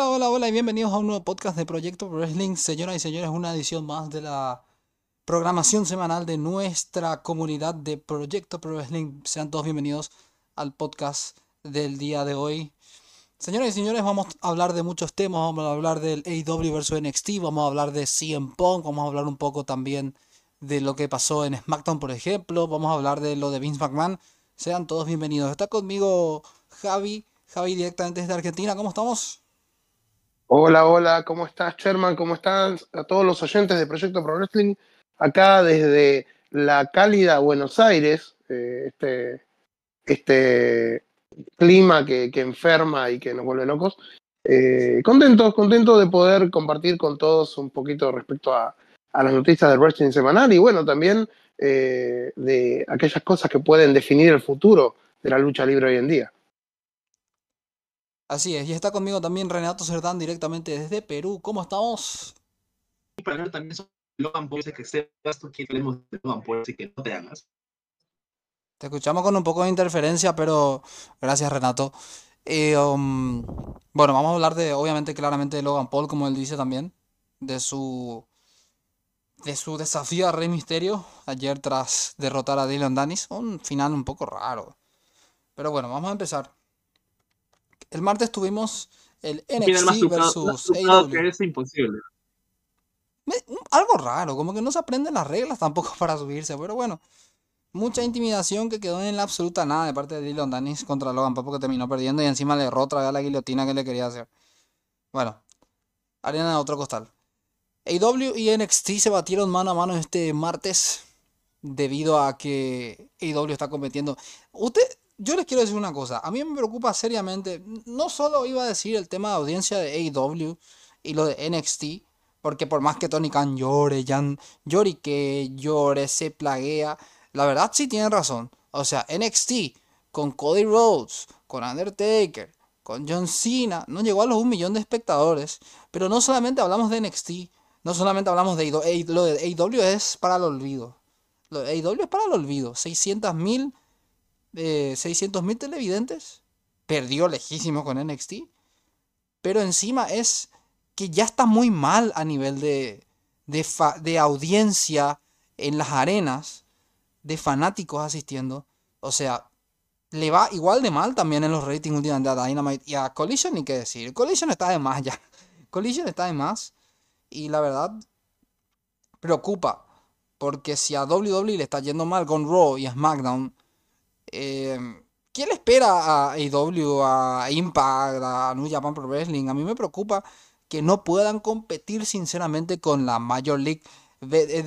Hola, hola, hola y bienvenidos a un nuevo podcast de Proyecto Pro Wrestling. Señoras y señores, una edición más de la programación semanal de nuestra comunidad de Proyecto Pro Wrestling. Sean todos bienvenidos al podcast del día de hoy. Señoras y señores, vamos a hablar de muchos temas. Vamos a hablar del AEW vs NXT, vamos a hablar de CM Punk, vamos a hablar un poco también de lo que pasó en SmackDown, por ejemplo. Vamos a hablar de lo de Vince McMahon. Sean todos bienvenidos. Está conmigo Javi, Javi directamente desde Argentina. ¿Cómo estamos? Hola, hola, ¿cómo estás, Sherman? ¿Cómo están a todos los oyentes de Proyecto Pro Wrestling? Acá desde la cálida Buenos Aires, eh, este, este clima que, enferma y que nos vuelve locos. Eh, contentos, contentos de poder compartir con todos un poquito respecto a, las noticias del wrestling semanal y bueno, también eh, de aquellas cosas que pueden definir el futuro de la lucha libre hoy en día. Así es, y está conmigo también Renato Cerdán directamente desde Perú. ¿Cómo estamos? Y para hablar también sobre Logan Paul, que sepas tú que hablemos de Logan Paul, así que no te hagas. Te escuchamos con un poco de interferencia, pero gracias Renato. Eh, um, bueno, vamos a hablar de, obviamente, claramente de Logan Paul, como él dice también, de su de su desafío a Rey Misterio ayer tras derrotar a Dylan Danis. Un final un poco raro. Pero bueno, vamos a empezar. El martes tuvimos el NXT versus AEW. es imposible. Algo raro, como que no se aprenden las reglas tampoco para subirse, pero bueno. Mucha intimidación que quedó en la absoluta nada de parte de Dylan Danis contra Logan Paul porque terminó perdiendo y encima le erró otra vez la guillotina que le quería hacer. Bueno, arena de otro costal. AEW y NXT se batieron mano a mano este martes debido a que AEW está compitiendo. Usted, yo les quiero decir una cosa, a mí me preocupa seriamente, no solo iba a decir el tema de audiencia de AEW y lo de NXT, porque por más que Tony Khan llore, Jan, llore llore, se plaguea, la verdad sí tiene razón. O sea, NXT con Cody Rhodes, con Undertaker, con John Cena, no llegó a los un millón de espectadores, pero no solamente hablamos de NXT, no solamente hablamos de AEW, lo de AEW es para el olvido. Lo de AEW es para el olvido. 600 mil 600 mil televidentes. Perdió lejísimo con NXT. Pero encima es que ya está muy mal a nivel de, de, audiencia en las arenas, de fanáticos asistiendo. O sea, le va igual de mal también en los ratings últimamente a Dynamite y a Collision, ni qué decir. Collision está de más ya. Collision está de más. Y la verdad, preocupa. Porque si a WWE le está yendo mal con Raw y a SmackDown, eh, ¿qué le espera a AEW, a Impact, a New Japan Pro Wrestling? A mí me preocupa que no puedan competir sinceramente con la Major League de,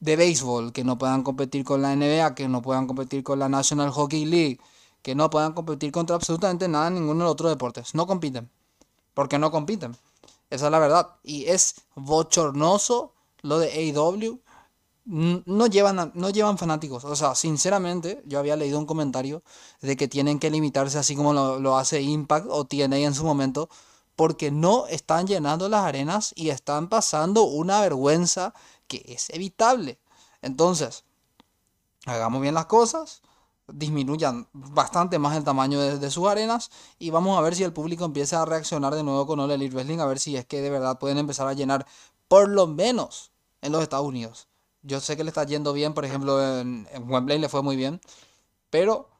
de, béisbol, que no puedan competir con la NBA, que no puedan competir con la National Hockey League, que no puedan competir contra absolutamente nada en ninguno de los otros deportes. No compiten. Porque no compiten. Esa es la verdad. Y es bochornoso lo de AEW no llevan, no llevan fanáticos. O sea, sinceramente, yo había leído un comentario de que tienen que limitarse así como lo, hace Impact o TNA en su momento, porque no están llenando las arenas y están pasando una vergüenza que es evitable. Entonces, hagamos bien las cosas, disminuyan bastante más el tamaño de, sus arenas y vamos a ver si el público empieza a reaccionar de nuevo con All Elite Wrestling, a ver si es que de verdad pueden empezar a llenar por lo menos en los Estados Unidos. Yo sé que le está yendo bien, por ejemplo, en, Wembley le fue muy bien, pero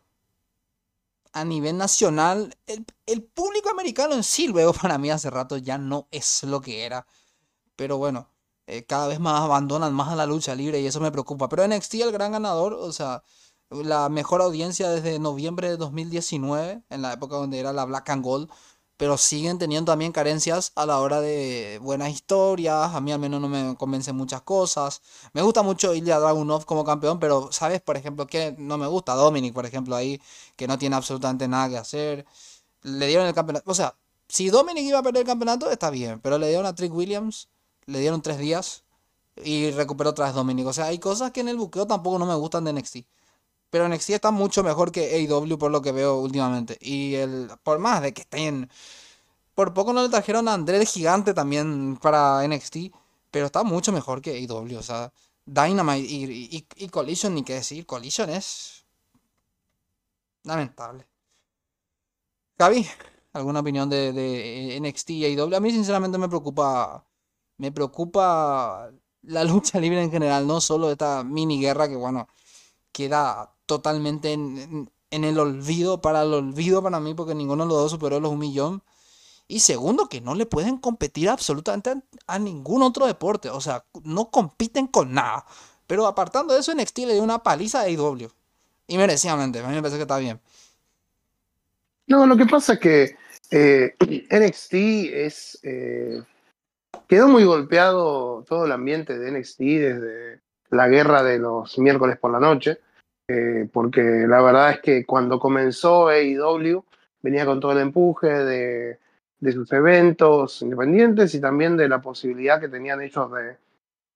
a nivel nacional, el, público americano en sí, luego para mí hace rato ya no es lo que era. Pero bueno, eh, cada vez más abandonan más a la lucha libre y eso me preocupa. Pero NXT el gran ganador, o sea, la mejor audiencia desde noviembre de 2019, en la época donde era la Black and Gold, pero siguen teniendo también carencias a la hora de buenas historias. A mí al menos no me convencen muchas cosas. Me gusta mucho Ilya Dragunov como campeón, pero ¿sabes? Por ejemplo, que no me gusta Dominic, por ejemplo, ahí, que no tiene absolutamente nada que hacer. Le dieron el campeonato. O sea, si Dominic iba a perder el campeonato, está bien, pero le dieron a Trick Williams, le dieron tres días y recuperó otra vez Dominic. O sea, hay cosas que en el buqueo tampoco no me gustan de NXT. Pero NXT está mucho mejor que AEW por lo que veo últimamente. Y el por más de que estén... Por poco no le trajeron a André el Gigante también para NXT. Pero está mucho mejor que AEW. O sea, Dynamite y, y, Collision, ni qué decir. Collision es... Lamentable. Gaby, ¿Alguna opinión de, NXT y AEW? A mí sinceramente me preocupa, me preocupa la lucha libre en general, no solo esta mini guerra que bueno, queda totalmente en, el olvido, para el olvido para mí, porque ninguno de los dos superó los un millón. Y segundo, que no le pueden competir absolutamente a, ningún otro deporte. O sea, no compiten con nada. Pero apartando de eso, NXT le dio una paliza a AEW. Y merecidamente, a mí me parece que está bien. No, lo que pasa es que eh, NXT es. Eh, quedó muy golpeado todo el ambiente de NXT desde la guerra de los miércoles por la noche. Eh, porque la verdad es que cuando comenzó AEW venía con todo el empuje de de sus eventos independientes y también de la posibilidad que tenían ellos de,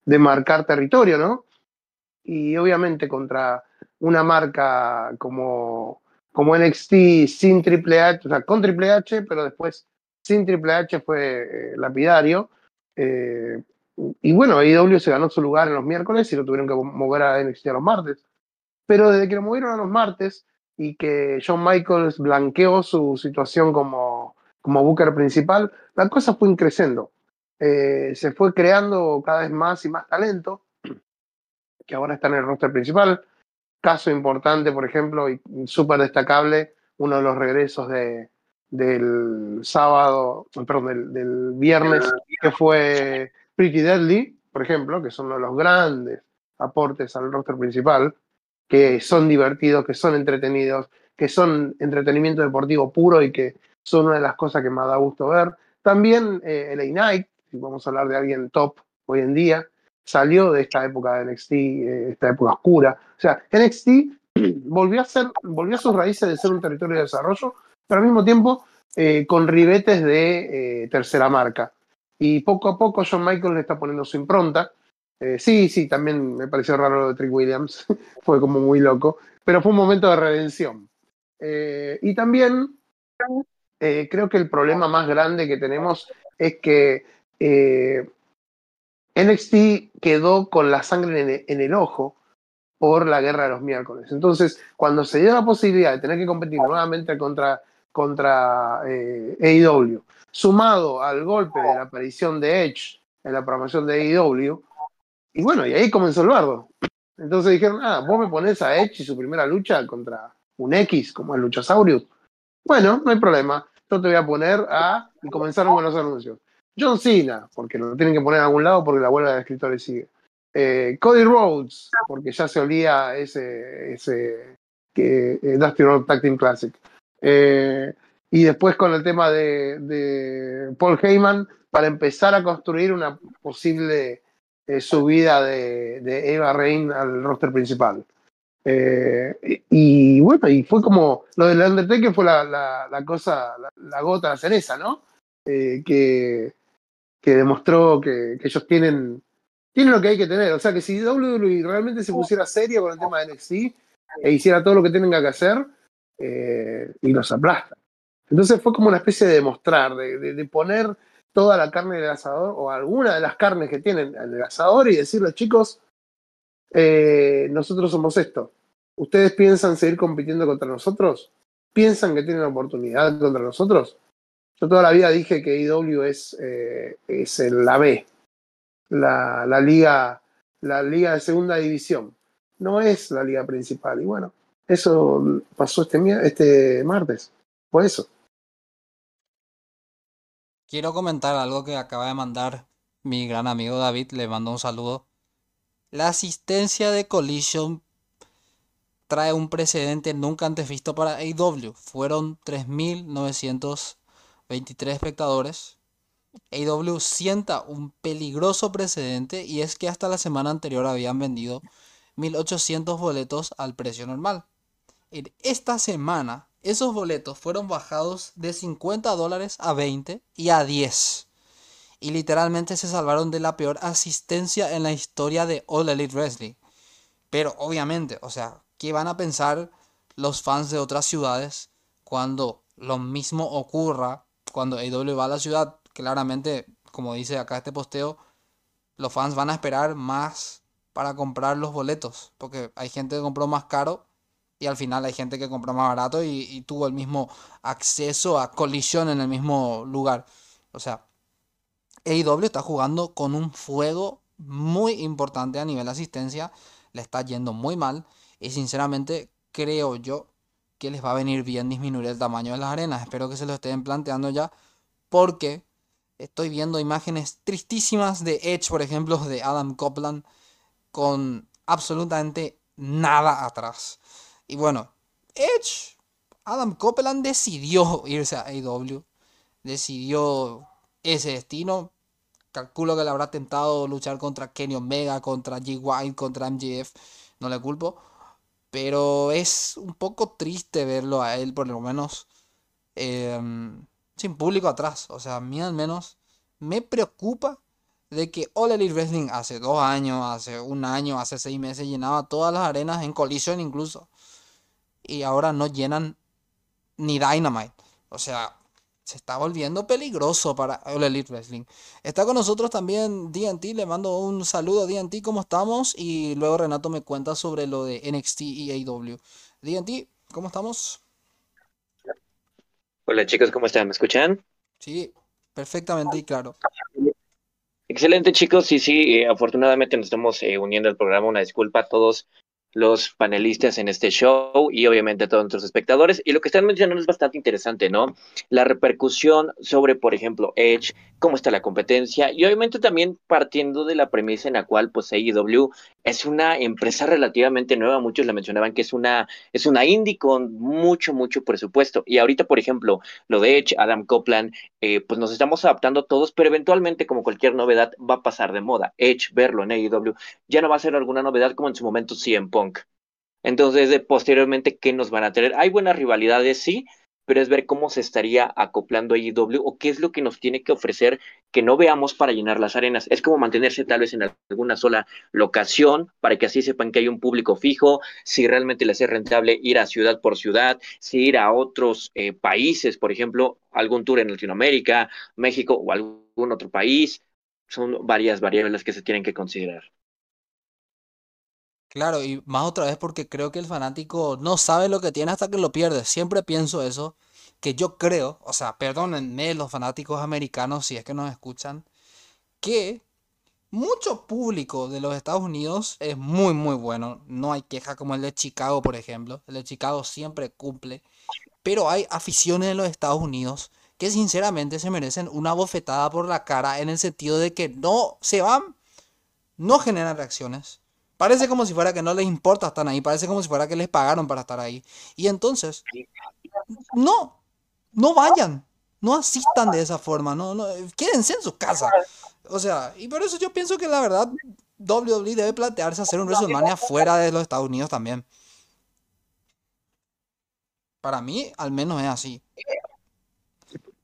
de marcar territorio, ¿no? Y obviamente contra una marca como, como NXT sin Triple H, o sea, con Triple H, pero después sin Triple H fue eh, lapidario. Eh, y bueno, AEW se ganó su lugar en los miércoles y lo tuvieron que mover a NXT a los martes. Pero desde que lo movieron a los martes y que Shawn Michaels blanqueó su situación como como Booker principal, la cosa fue creciendo. Eh, se fue creando cada vez más y más talento, que ahora está en el roster principal. Caso importante, por ejemplo, y súper destacable, uno de los regresos de, del sábado, perdón, del, viernes, que fue Pretty Deadly, por ejemplo, que son uno de los grandes aportes al roster principal, que son divertidos, que son entretenidos, que son entretenimiento deportivo puro y que son una de las cosas que más da gusto ver. También eh, LA Knight, si vamos a hablar de alguien top hoy en día, salió de esta época de NXT, eh, esta época oscura. O sea, NXT volvió a, ser, volvió a sus raíces de ser un territorio de desarrollo, pero al mismo tiempo eh, con ribetes de tercera marca. Y poco a poco John Michael le está poniendo su impronta. Sí, sí, también me pareció raro lo de Trick Williams, fue como muy loco, pero fue un momento de redención. y también eh, creo que el problema más grande que tenemos es que eh, NXT quedó con la sangre en el, ojo por la guerra de los miércoles. Entonces, cuando se dio la posibilidad de tener que competir nuevamente contra, contra eh, AEW, sumado al golpe de la aparición de Edge en la programación de AEW, y bueno, y ahí comenzó el bardo. Entonces dijeron, ah, vos me pones a Edge y su primera lucha contra un X, como el Luchasaurus. Bueno, no hay problema yo te voy a poner a. Y comenzaron con los anuncios. John Cena, porque lo tienen que poner en algún lado porque la huelga de escritores sigue. Eh, Cody Rhodes, porque ya se olía ese, ese que, eh, Dusty Road Tag Team Classic. Eh, y después con el tema de, de, Paul Heyman, para empezar a construir una posible subida de, de Eva Rain al roster principal. Eh, y, bueno, y fue como lo del Undertaker fue la, la, cosa, la, gota de cereza, ¿no? Eh, que, que demostró que, que, ellos tienen, tienen lo que hay que tener. O sea, que si WWE realmente se pusiera serio con el tema de NXT e hiciera todo lo que tenga que hacer, eh, y los aplasta. Entonces fue como una especie de demostrar, de, de, poner toda la carne del asador, o alguna de las carnes que tienen en el asador, y decirle, chicos, eh, nosotros somos esto. ¿Ustedes piensan seguir compitiendo contra nosotros? ¿Piensan que tienen oportunidad contra nosotros? Yo toda la vida dije que IW es, eh, es la B, la, la, liga, la liga de segunda división. No es la liga principal. Y bueno, eso pasó este, este martes. Por eso. Quiero comentar algo que acaba de mandar mi gran amigo David. Le mando un saludo. La asistencia de Collision trae un precedente nunca antes visto para AEW. Fueron 3.923 espectadores. AEW sienta un peligroso precedente y es que hasta la semana anterior habían vendido 1.800 boletos al precio normal. En esta semana esos boletos fueron bajados de 50 dólares a 20 y a 10 y literalmente se salvaron de la peor asistencia en la historia de All Elite Wrestling. Pero obviamente, o sea, ¿qué van a pensar los fans de otras ciudades cuando lo mismo ocurra cuando AEW va a la ciudad? Claramente, como dice acá este posteo, los fans van a esperar más para comprar los boletos, porque hay gente que compró más caro y al final hay gente que compra más barato y, tuvo el mismo acceso a colisión en el mismo lugar. O sea, AEW está jugando con un fuego muy importante a nivel asistencia, le está yendo muy mal y sinceramente creo yo que les va a venir bien disminuir el tamaño de las arenas. Espero que se lo estén planteando ya porque estoy viendo imágenes tristísimas de Edge, por ejemplo, de Adam Copeland con absolutamente nada atrás. Y bueno, Edge, Adam Copeland decidió irse a AEW, decidió ese destino. Calculo que le habrá tentado luchar contra Kenny Omega, contra G. Contra MJF. No le culpo. Pero es un poco triste verlo a él, por lo menos, em, sin público atrás. O sea, a mí al menos me preocupa de que All Elite Wrestling hace dos años, hace un año, hace seis meses llenaba todas las arenas en colisión incluso. Y ahora no llenan ni Dynamite. O sea, se está volviendo peligroso para All Elite Wrestling. Está con nosotros también DNT, le mando un saludo a DNT, ¿cómo estamos? Y luego Renato me cuenta sobre lo de NXT y AEW. DNT, ¿cómo estamos? Hola chicos, ¿cómo están? ¿Me escuchan? Sí, perfectamente y claro. Excelente chicos, sí, sí, eh, afortunadamente nos estamos eh, uniendo al programa. Una disculpa a todos los panelistas en este show y obviamente a todos nuestros espectadores. Y lo que están mencionando es bastante interesante, ¿no? La repercusión sobre, por ejemplo, Edge, cómo está la competencia y obviamente también partiendo de la premisa en la cual pues AEW es una empresa relativamente nueva, muchos la mencionaban que es una es una indie con mucho mucho presupuesto y ahorita por ejemplo lo de Edge, Adam Copeland, eh, pues nos estamos adaptando todos, pero eventualmente como cualquier novedad va a pasar de moda. Edge verlo en AEW ya no va a ser alguna novedad como en su momento CM Entonces, posteriormente, ¿qué nos van a tener? Hay buenas rivalidades, sí, pero es ver cómo se estaría acoplando AEW o qué es lo que nos tiene que ofrecer que no veamos para llenar las arenas. Es como mantenerse tal vez en alguna sola locación para que así sepan que hay un público fijo, si realmente les es rentable ir a ciudad por ciudad, si ir a otros eh, países, por ejemplo, algún tour en Latinoamérica, México o algún otro país. Son varias variables que se tienen que considerar. Claro, y más otra vez porque creo que el fanático no sabe lo que tiene hasta que lo pierde. Siempre pienso eso, que yo creo, o sea, perdónenme los fanáticos americanos si es que nos escuchan, que mucho público de los Estados Unidos es muy, muy bueno. No hay queja como el de Chicago, por ejemplo. El de Chicago siempre cumple. Pero hay aficiones en los Estados Unidos que sinceramente se merecen una bofetada por la cara en el sentido de que no se van, no generan reacciones Parece como si fuera que no les importa estar ahí, parece como si fuera que les pagaron para estar ahí. Y entonces, no, no vayan, no asistan de esa forma, no, no, quédense en su casa. O sea, y por eso yo pienso que la verdad WWE debe plantearse hacer un WrestleMania fuera de los Estados Unidos también. Para mí, al menos es así.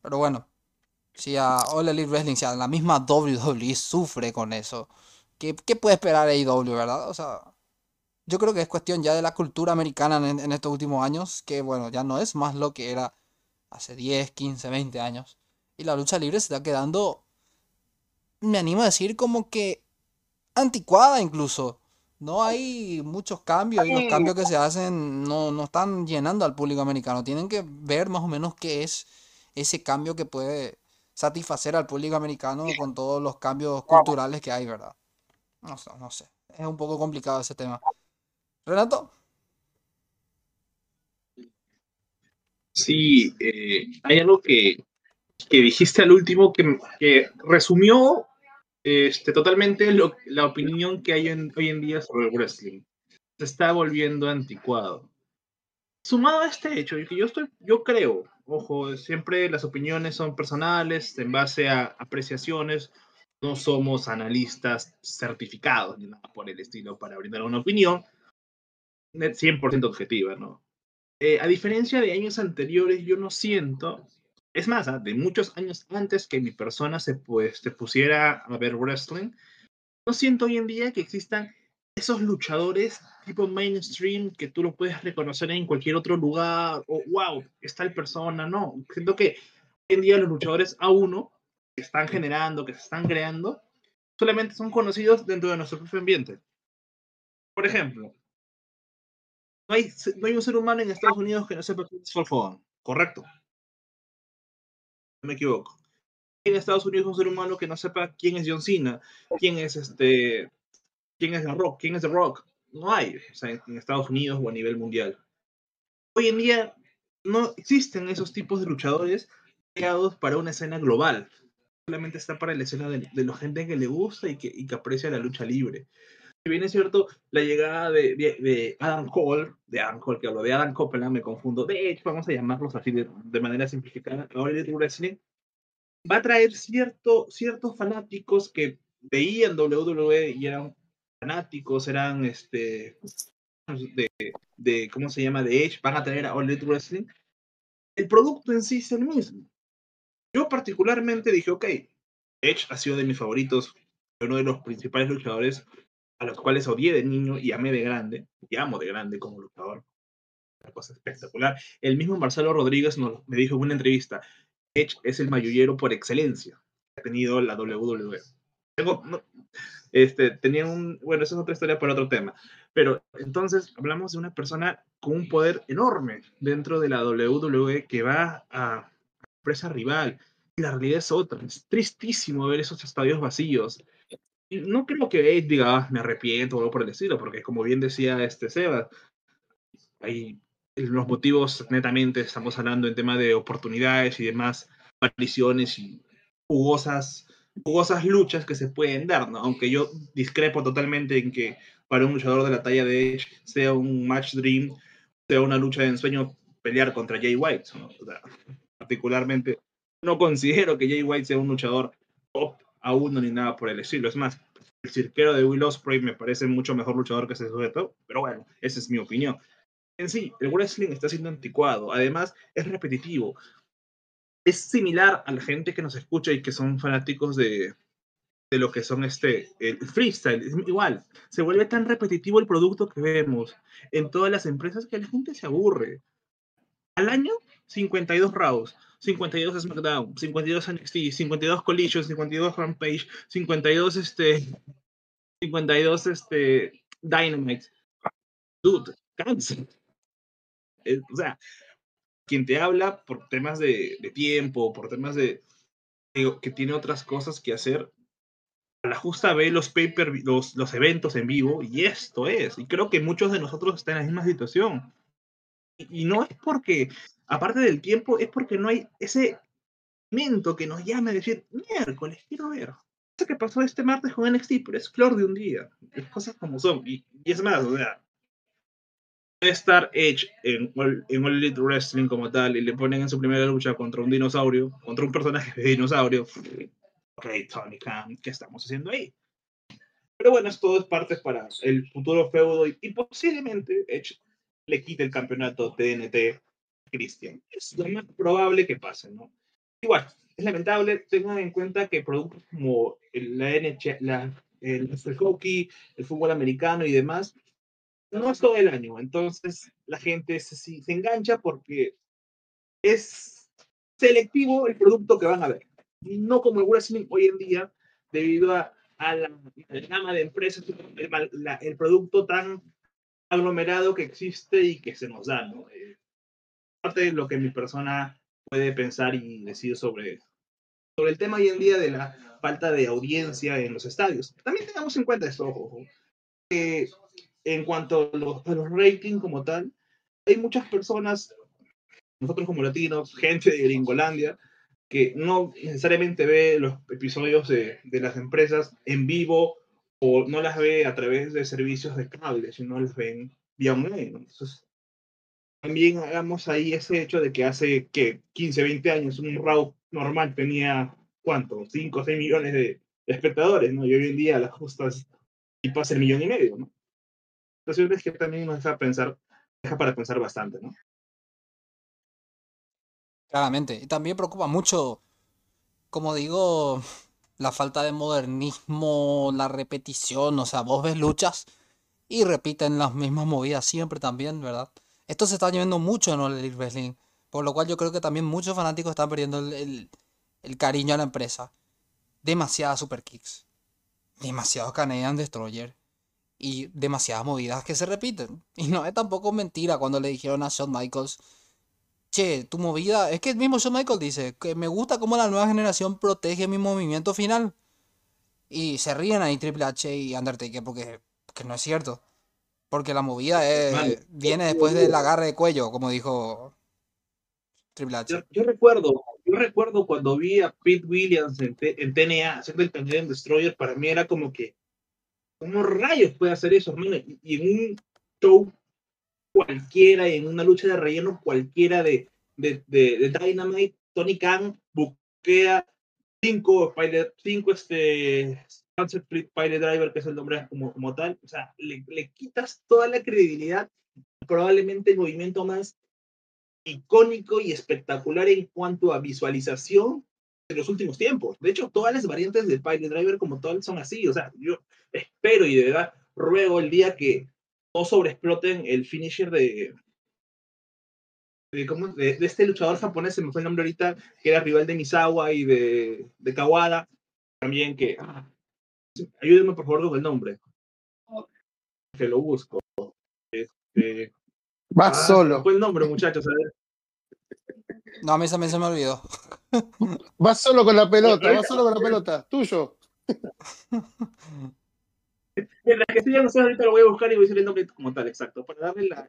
Pero bueno, si a All Elite Wrestling, si a la misma WWE sufre con eso, ¿Qué, puede esperar AEW, verdad? O sea, yo creo que es cuestión ya de la cultura americana en, estos últimos años, que bueno, ya no es más lo que era hace 10, 15, 20 años. Y la lucha libre se está quedando, me animo a decir, como que anticuada incluso. No hay muchos cambios y los cambios que se hacen no, no están llenando al público americano. Tienen que ver más o menos qué es ese cambio que puede satisfacer al público americano con todos los cambios culturales que hay, ¿verdad? No no sé. Es un poco complicado ese tema. Renato. Sí, eh, hay algo que, que, dijiste al último que, que resumió este, totalmente lo, la opinión que hay hoy en día sobre el wrestling. Se está volviendo anticuado. Sumado a este hecho, yo, estoy, yo creo, ojo, siempre las opiniones son personales, en base a apreciaciones no somos analistas certificados ni nada por el estilo para brindar una opinión 100% objetiva, ¿no? Eh, a diferencia de años anteriores, yo no siento, es más, ¿ah? de muchos años antes que mi persona se, pues, se pusiera a ver wrestling, no siento hoy en día que existan esos luchadores tipo mainstream que tú lo puedes reconocer en cualquier otro lugar, o wow, está el persona, no. Siento que hoy en día los luchadores A1 que están generando, que se están creando, solamente son conocidos dentro de nuestro propio ambiente. Por ejemplo, no hay, no hay un ser humano en Estados Unidos que no sepa quién es Hogan, ¿correcto? No me equivoco. En Estados Unidos un ser humano que no sepa quién es John Cena, quién es este, quién es The Rock, quién es The Rock. No hay, o sea, en Estados Unidos o a nivel mundial. Hoy en día no existen esos tipos de luchadores creados para una escena global. Solamente está para la escena de, la gente que le gusta y que, y que aprecia la lucha libre si bien es cierto, la llegada de, de, Adam Cole, de Adam Cole, que hablo de Adam Copeland, me confundo, de hecho, vamos a llamarlos así de, de manera simplificada, ahora de Wrestling, va a traer cierto, ciertos fanáticos que veían WWE y eran fanáticos, eran este, de, de ¿cómo se llama? De Edge, van a traer a All Elite Wrestling. El producto en sí es el mismo. Yo particularmente dije, ok, Edge ha sido de mis favoritos, uno de los principales luchadores a los cuales odié de niño y amé de grande, y amo de grande como luchador. Una cosa espectacular. El mismo Marcelo Rodríguez nos, me dijo en una entrevista, Edge es el mayullero por excelencia que ha tenido la WWE. Tengo, este, tenía un, bueno, esa es otra historia para otro tema, pero entonces hablamos de una persona con un poder enorme dentro de la WWE que va a empresa rival, y la realidad es otra. Es tristísimo ver esos estadios vacíos no creo que Ace diga, ah, me arrepiento o algo por el estilo, porque como bien decía este Seba, hay los motivos netamente estamos hablando en tema de oportunidades y demás apariciones y jugosas, jugosas luchas que se pueden dar, ¿no? Aunque yo discrepo totalmente en que para un luchador de la talla de Edge sea un match dream, sea una lucha de ensueño pelear contra Jay White, particularmente no considero que Jay White sea un luchador top a uno ni nada por el estilo. Es más, el cirquero de Will Ospreay me parece mucho mejor luchador que ese sujeto, pero bueno, esa es mi opinión. En sí, el wrestling está siendo anticuado, además es repetitivo. Es similar a la gente que nos escucha y que son fanáticos de, de lo que son este, el freestyle. Es igual, se vuelve tan repetitivo el producto que vemos en todas las empresas que la gente se aburre. Al año, 52 rounds. 52 SmackDown, 52 NXT, 52 Collision, 52 Rampage, 52 este 52 este Dynamite. Dude, cansa. o sea, quien te habla por temas de, de tiempo, por temas de, que tiene otras cosas que hacer, a la justa ve los paper, los, los eventos en vivo y esto es. Y creo que muchos de nosotros están en la misma situación. Y, y no es porque aparte del tiempo, es porque no hay ese momento que nos llame a decir, miércoles, quiero ver. Eso que pasó este martes con NXT, pero es flor de un día. Es cosas como son. Y, es más, o sea, estar Edge en, en All Elite Wrestling como tal y le ponen en su primera lucha contra un dinosaurio, contra un personaje de dinosaurio. Ok, Tony Khan, ¿qué estamos haciendo ahí? Pero bueno, esto es parte para el futuro feudo y, y posiblemente Edge le quite el campeonato TNT Cristian. Es lo más probable que pase, ¿no? Igual, es lamentable, tengan en cuenta que productos como la la, el, hockey, el fútbol americano y demás, no es todo el año. Entonces, la gente se, se engancha porque es selectivo el producto que van a ver. No como el wrestling hoy en día, debido a, a la, gama de empresas, el, el, producto tan aglomerado que existe y que se nos da, ¿no? Eh, parte de lo que mi persona puede pensar y decir sobre, sobre el tema hoy en día de la falta de audiencia en los estadios. También tengamos en cuenta esto, ojo, en cuanto a los, ratings como tal, hay muchas personas, nosotros como latinos, gente de Gringolandia, que no necesariamente ve los episodios de, de, las empresas en vivo o no las ve a través de servicios de cable, sino las ven vía online. Entonces, también hagamos ahí ese hecho de que hace que 15, 20 años un Raw normal tenía, ¿cuánto? 5 o 6 millones de espectadores, ¿no? Y hoy en día las justas y pasa el millón y medio, ¿no? Entonces es que también nos deja pensar, deja para pensar bastante, ¿no? Claramente. Y también preocupa mucho, como digo, la falta de modernismo, la repetición, o sea, vos ves luchas y repiten las mismas movidas siempre también, ¿verdad? Esto se está llevando mucho en el Wrestling, por lo cual yo creo que también muchos fanáticos están perdiendo el, cariño a la empresa. Demasiadas super kicks, demasiados Canadian Destroyer, y demasiadas movidas que se repiten. Y no es tampoco mentira cuando le dijeron a Shawn Michaels, che, tu movida, es que el mismo Shawn Michaels dice que me gusta cómo la nueva generación protege mi movimiento final. Y se ríen ahí Triple H y Undertaker porque, porque no es cierto. Porque la movida es, viene después del agarre de cuello, como dijo Triple H. Yo, recuerdo, yo recuerdo cuando vi a Pete Williams en, en TNA haciendo el Canadian Destroyer, para mí era como que, ¿cómo rayos puede hacer eso, hermano? Y, en un show cualquiera, en una lucha de relleno cualquiera de, de, de, Dynamite, Tony Khan buquea cinco, pilot, cinco este, Driver, que es el nombre como, como tal, o sea, le, le quitas toda la credibilidad, probablemente el movimiento más icónico y espectacular en cuanto a visualización de los últimos tiempos. De hecho, todas las variantes de Pilot Driver como tal son así. O sea, yo espero y de verdad ruego el día que no sobreexploten el finisher de, de, este luchador japonés, se me fue el nombre ahorita, que era rival de Misawa y de, de Kawada. También que... Ayúdenme por favor con el nombre. Que lo busco. Este, Va ah, solo. Fue el nombre, muchachos. A ver. No, a mí también se me olvidó. Vas solo con la pelota, vas solo con la pelota, tuyo. Mientras que no sé, ahorita lo voy a buscar y voy a decir el como tal, exacto, para darle la.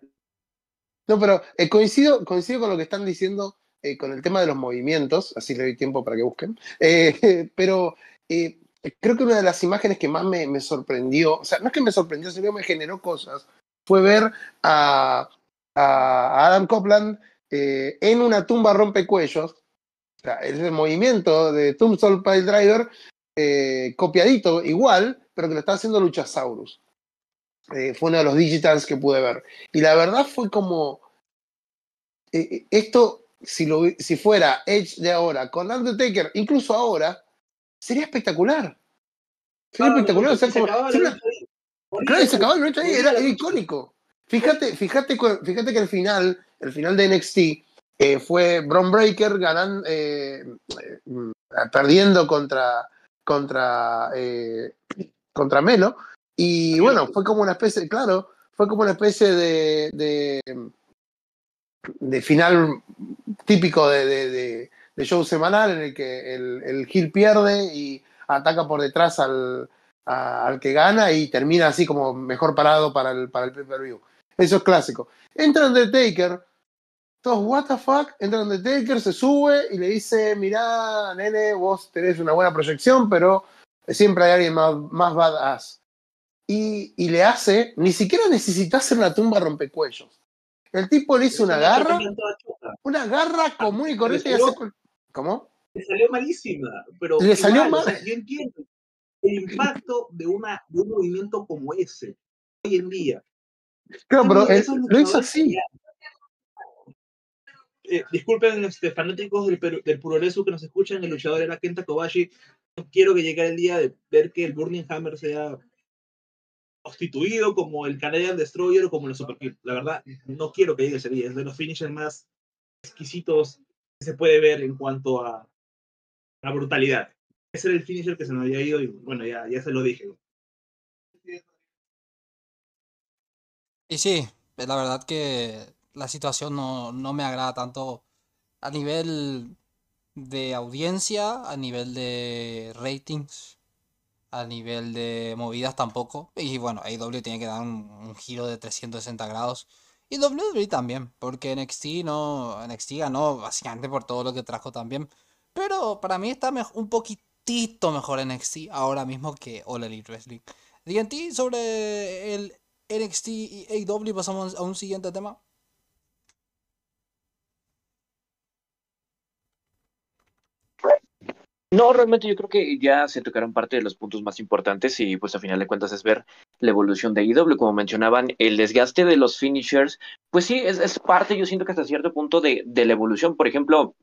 No, pero eh, coincido, coincido con lo que están diciendo eh, con el tema de los movimientos, así le doy tiempo para que busquen. Eh, pero creo que una de las imágenes que más me, me, sorprendió, o sea, no es que me sorprendió, sino que me generó cosas, fue ver a, a Adam Copland en una tumba rompecuellos. O sea, el movimiento de Tombstone Pile Driver copiadito igual, pero que lo está haciendo Luchasaurus. Eh, fue uno de los digitals que pude ver. Y la verdad fue como. esto, si, lo, si fuera Edge de ahora, con Undertaker, incluso ahora, sería espectacular. Sería espectacular. claro, se acabó el ahí, era icónico. Fíjate, fíjate, fíjate que el final, el final de NXT, eh, fue Bron Breaker ganando, eh, eh, perdiendo contra, contra, contra Melo. Y bueno, fue como una especie, claro, fue como una especie de, de, final típico de, show semanal en el que el, el Gil pierde y ataca por detrás al, al que gana y termina así como mejor parado para el, para el pay-per-view. Eso es clásico. Entra Undertaker, todos, what the fuck, entra Undertaker, se sube y le dice, mirá, nene, vos tenés una buena proyección, pero siempre hay alguien más, más badass. Y, y le hace, ni siquiera necesita hacer una tumba rompecuellos. El tipo le hizo una garra, una garra común y corriente y hace... ¿Cómo? Le salió malísima, pero le salió mal. yo entiendo el impacto de, una, de un movimiento como ese hoy en día Claro, pero lo hizo así. Eh, disculpen, fanáticos del, del Puroresu que nos escuchan, el luchador era Kenta Kobashi. No quiero que llegue el día de ver que el Burning Hammer sea constituido como el Canadian Destroyer o como el Super La verdad, no quiero que llegue ese día. Es de los finishers más exquisitos que se puede ver en cuanto a la brutalidad. Ese era el finisher que se nos había ido y bueno, ya, ya se lo dije. Y sí, la verdad que la situación no, no me agrada tanto a nivel de audiencia, a nivel de ratings, a nivel de movidas tampoco. Y bueno, AEW tiene que dar un, giro de 360 grados. Y WWE también, porque NXT no. NXT ganó básicamente por todo lo que trajo también. Pero para mí está un poquitito mejor NXT ahora mismo que All Elite Wrestling. DNT sobre el NXT y AEW pasamos a un siguiente tema. No, realmente yo creo que ya se tocaron parte de los puntos más importantes y pues a final de cuentas es ver la evolución de AEW, como mencionaban, el desgaste de los finishers, pues sí, es, parte, yo siento que hasta cierto punto de, la evolución, por ejemplo,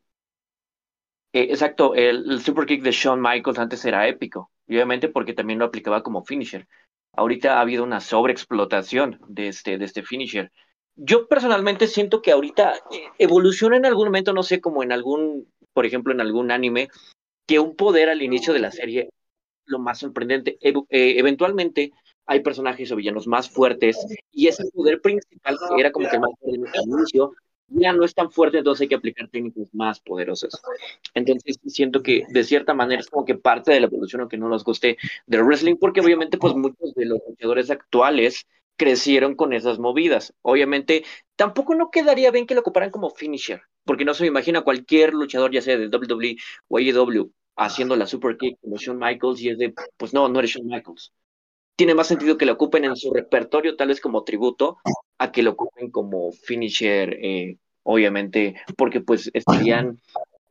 eh, exacto, el, el, super kick de Shawn Michaels antes era épico, obviamente porque también lo aplicaba como finisher, ahorita ha habido una sobreexplotación de este, de este finisher. Yo personalmente siento que ahorita eh, evoluciona en algún momento, no sé, como en algún, por ejemplo, en algún anime, que un poder al inicio de la serie, lo más sorprendente, eh, eventualmente hay personajes o villanos más fuertes y ese poder principal que era como que más fuerte el inicio ya no es tan fuerte, entonces hay que aplicar técnicas más poderosas. Entonces siento que de cierta manera es como que parte de la evolución, aunque no nos guste, del wrestling, porque obviamente pues muchos de los luchadores actuales crecieron con esas movidas. Obviamente tampoco no quedaría bien que lo ocuparan como finisher, porque no se me imagina cualquier luchador, ya sea de WWE o AEW, haciendo la super kick como Shawn Michaels y es de, pues no, no eres Shawn Michaels. Tiene más sentido que lo ocupen en su repertorio, tal vez como tributo, a que lo ocupen como finisher, eh, obviamente, porque pues estarían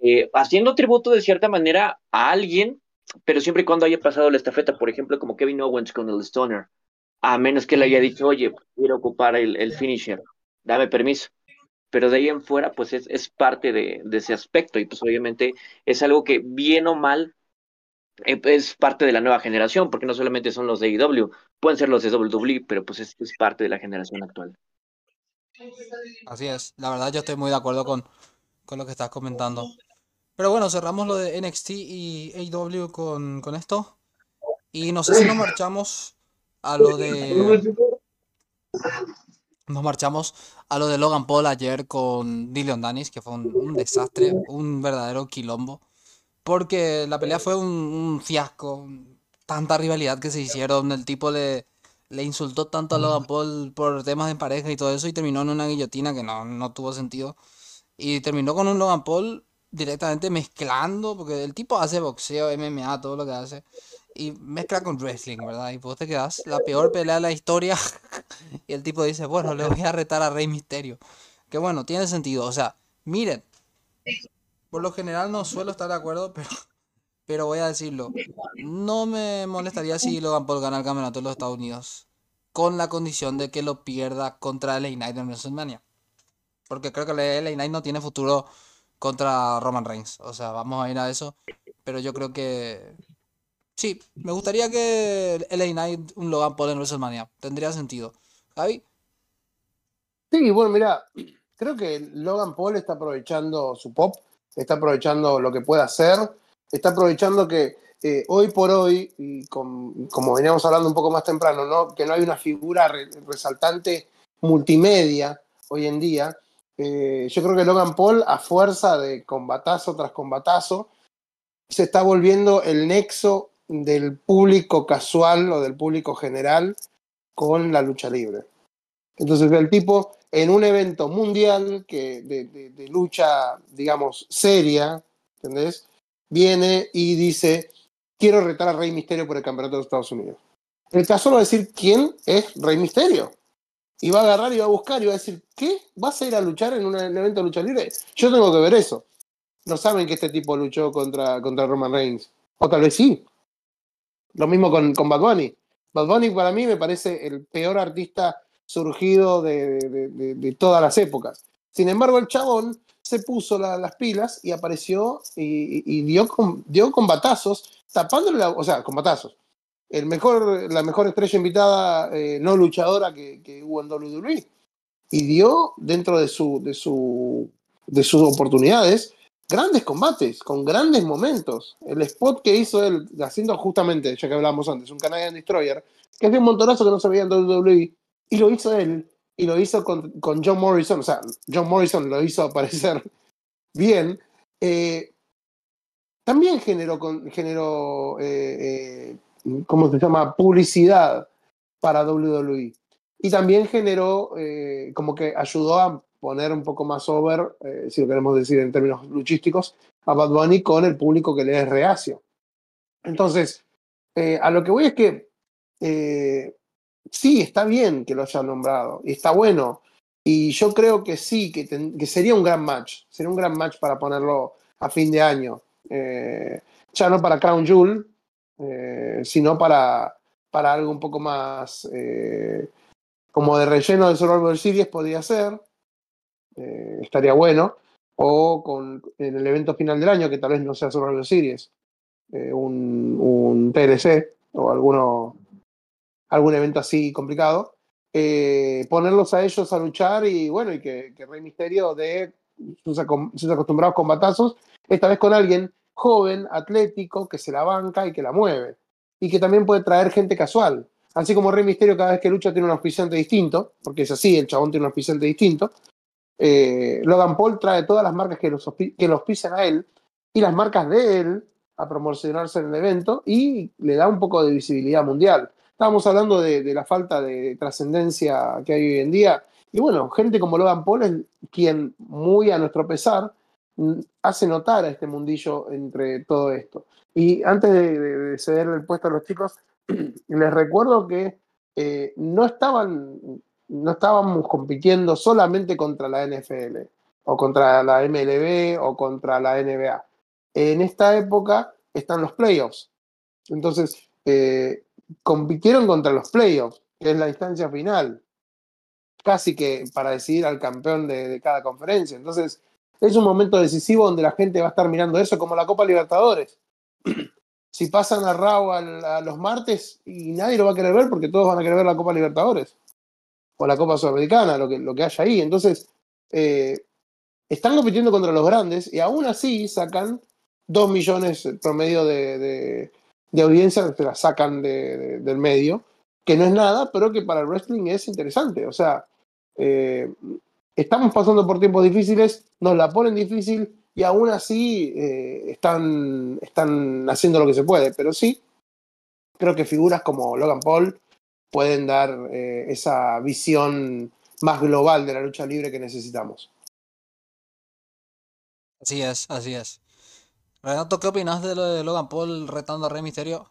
eh, haciendo tributo de cierta manera a alguien, pero siempre y cuando haya pasado la estafeta, por ejemplo, como Kevin Owens con el Stoner, a menos que le haya dicho, oye, quiero ocupar el, el finisher, dame permiso pero de ahí en fuera, pues es, es parte de, de, ese aspecto y pues obviamente es algo que bien o mal eh, es parte de la nueva generación, porque no solamente son los de IW, pueden ser los de WWE, pero pues es, es, parte de la generación actual. Así es, la verdad yo estoy muy de acuerdo con, con lo que estás comentando. Pero bueno, cerramos lo de NXT y AEW con, con esto. Y no sé si nos marchamos a lo de nos marchamos a lo de Logan Paul ayer con Dillion Danis, que fue un, desastre, un verdadero quilombo. Porque la pelea fue un, un, fiasco, tanta rivalidad que se hicieron, el tipo le, le insultó tanto a Logan Paul por temas de pareja y todo eso y terminó en una guillotina que no, no tuvo sentido. Y terminó con un Logan Paul directamente mezclando, porque el tipo hace boxeo, MMA, todo lo que hace y mezcla con wrestling, ¿verdad? Y vos te quedas la peor pelea de la historia. y el tipo dice, bueno, le voy a retar a Rey Misterio. Que bueno, tiene sentido. O sea, miren, por lo general no suelo estar de acuerdo, pero, pero voy a decirlo. No me molestaría si Logan Paul gana el campeonato de los Estados Unidos. Con la condición de que lo pierda contra LA Knight en WrestleMania. Porque creo que LA Knight no tiene futuro contra Roman Reigns. O sea, vamos a ir a eso. Pero yo creo que Sí, me gustaría que LA Knight un Logan Paul en WrestleMania. Tendría sentido. Javi. Sí, bueno, mira, creo que Logan Paul está aprovechando su pop, está aprovechando lo que puede hacer, está aprovechando que eh, hoy por hoy, y como veníamos hablando un poco más temprano, ¿no? que no hay una figura re resaltante multimedia hoy en día. Eh, yo creo que Logan Paul, a fuerza de combatazo tras combatazo, se está volviendo el nexo del público casual o del público general con la lucha libre. Entonces el tipo en un evento mundial que de, lucha, digamos, seria, ¿entendés? Viene y dice, quiero retar a Rey Misterio por el campeonato de Estados Unidos. El caso va a decir quién es Rey Misterio. Y va a agarrar y va a buscar y va a decir, ¿qué? ¿Vas a ir a luchar en un evento de lucha libre? Yo tengo que ver eso. No saben que este tipo luchó contra, contra Roman Reigns. O tal vez sí. Lo mismo con, con Bad Bunny. Bad Bunny para mí me parece el peor artista surgido de, de, todas las épocas. Sin embargo, el chabón se puso la, las pilas y apareció y, y, dio, con, dio con batazos, tapándole la, o sea, con batazos. El mejor, la mejor estrella invitada eh, no luchadora que, que, hubo en WWE. Y dio dentro de, su, de, su, de sus oportunidades grandes combates, con grandes momentos. El spot que hizo él, haciendo justamente, ya que hablábamos antes, un Canadian Destroyer, que es de un montonazo que no se veía en WWE, y lo hizo él, y lo hizo con, con John Morrison, o sea, John Morrison lo hizo aparecer bien, eh, también generó, generó eh, eh, ¿cómo se llama?, publicidad para WWE. Y también generó, como que ayudó a poner un poco más over, eh, si lo queremos decir en términos luchísticos, a Bad Bunny con el público que le es reacio. Entonces, eh, a lo que voy es que eh, sí, está bien que lo hayan nombrado, y está bueno, y yo creo que sí, que, sería un gran match, sería un gran match para ponerlo a fin de año, ya no para Crown Jewel, sino para, para algo un poco más como de relleno de Survivor Series podría ser, eh, estaría bueno, o con, en el evento final del año, que tal vez no sea Survivor Series, eh, un, un TLC o alguno, algún evento así complicado, eh, ponerlos a ellos a luchar y bueno, y que, que Rey Misterio de sus, sus acostumbrados combatazos, esta vez con alguien joven, atlético, que se la banca y que la mueve. Y que también puede traer gente casual. así como Rey Misterio cada vez que lucha tiene un auspiciante distinto, porque es así, el chabón tiene un auspiciante distinto, eh, Logan Paul trae todas las marcas que los, que los pisen a él y las marcas de él a promocionarse en el evento y le da un poco de visibilidad mundial. Estábamos hablando de, la falta de trascendencia que hay hoy en día. Y bueno, gente como Logan Paul es quien, muy a nuestro pesar, hace notar a este mundillo entre todo esto. Y antes de, de ceder el puesto a los chicos, les recuerdo que eh, no estaban no estábamos compitiendo solamente contra la NFL o contra la MLB o contra la NBA. En esta época están los playoffs. Entonces, eh, compitieron contra los playoffs, que es la instancia final, casi que para decidir al campeón de, cada conferencia. Entonces, es un momento decisivo donde la gente va a estar mirando eso como la Copa Libertadores. si pasan a Raw a, los martes y nadie lo va a querer ver porque todos van a querer ver la Copa Libertadores o la Copa Sudamericana, lo que, lo que haya ahí. Entonces, eh, están compitiendo contra los grandes y aún así sacan dos millones promedio de, de, de audiencia, se la sacan de, del medio, que no es nada, pero que para el wrestling es interesante. O sea, eh, estamos pasando por tiempos difíciles, nos la ponen difícil y aún así eh, están, están haciendo lo que se puede. Pero sí, creo que figuras como Logan Paul pueden dar eh, esa visión más global de la lucha libre que necesitamos. Así es, así es. Renato, ¿qué opinas de lo de Logan Paul retando a Rey Misterio?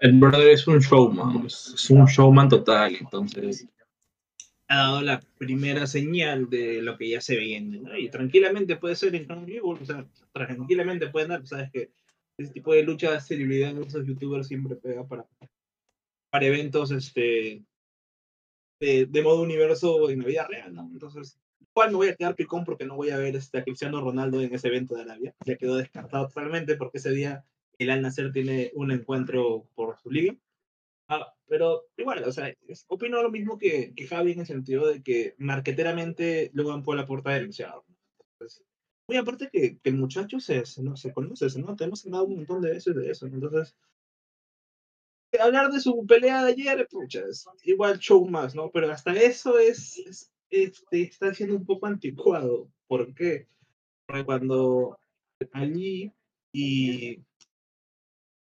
El brother es un showman, es un showman total, entonces ha dado la primera señal de lo que ya se viene, ¿no? Y tranquilamente puede ser en o sea, tranquilamente pueden dar, sabes que ese tipo de lucha de celebridad en esos youtubers siempre pega para, para eventos este, de, de, modo universo en la vida real, ¿no? Entonces, igual me voy a quedar picón porque no voy a ver este, a Cristiano Ronaldo en ese evento de Arabia. Ya quedó descartado totalmente porque ese día el Al Nasser tiene un encuentro por su liga. Ah, pero igual, o sea, es, opino lo mismo que, que, Javi en el sentido de que marqueteramente Logan Paul aporta demasiado. Entonces, muy aparte que, el muchacho se, se, ¿no? se conoce, se nota, hemos hablado un montón de veces de eso. Entonces, hablar de su pelea de ayer, pucha, igual show más, ¿no? Pero hasta eso es, es este, está siendo un poco anticuado. ¿Por qué? Porque cuando allí y,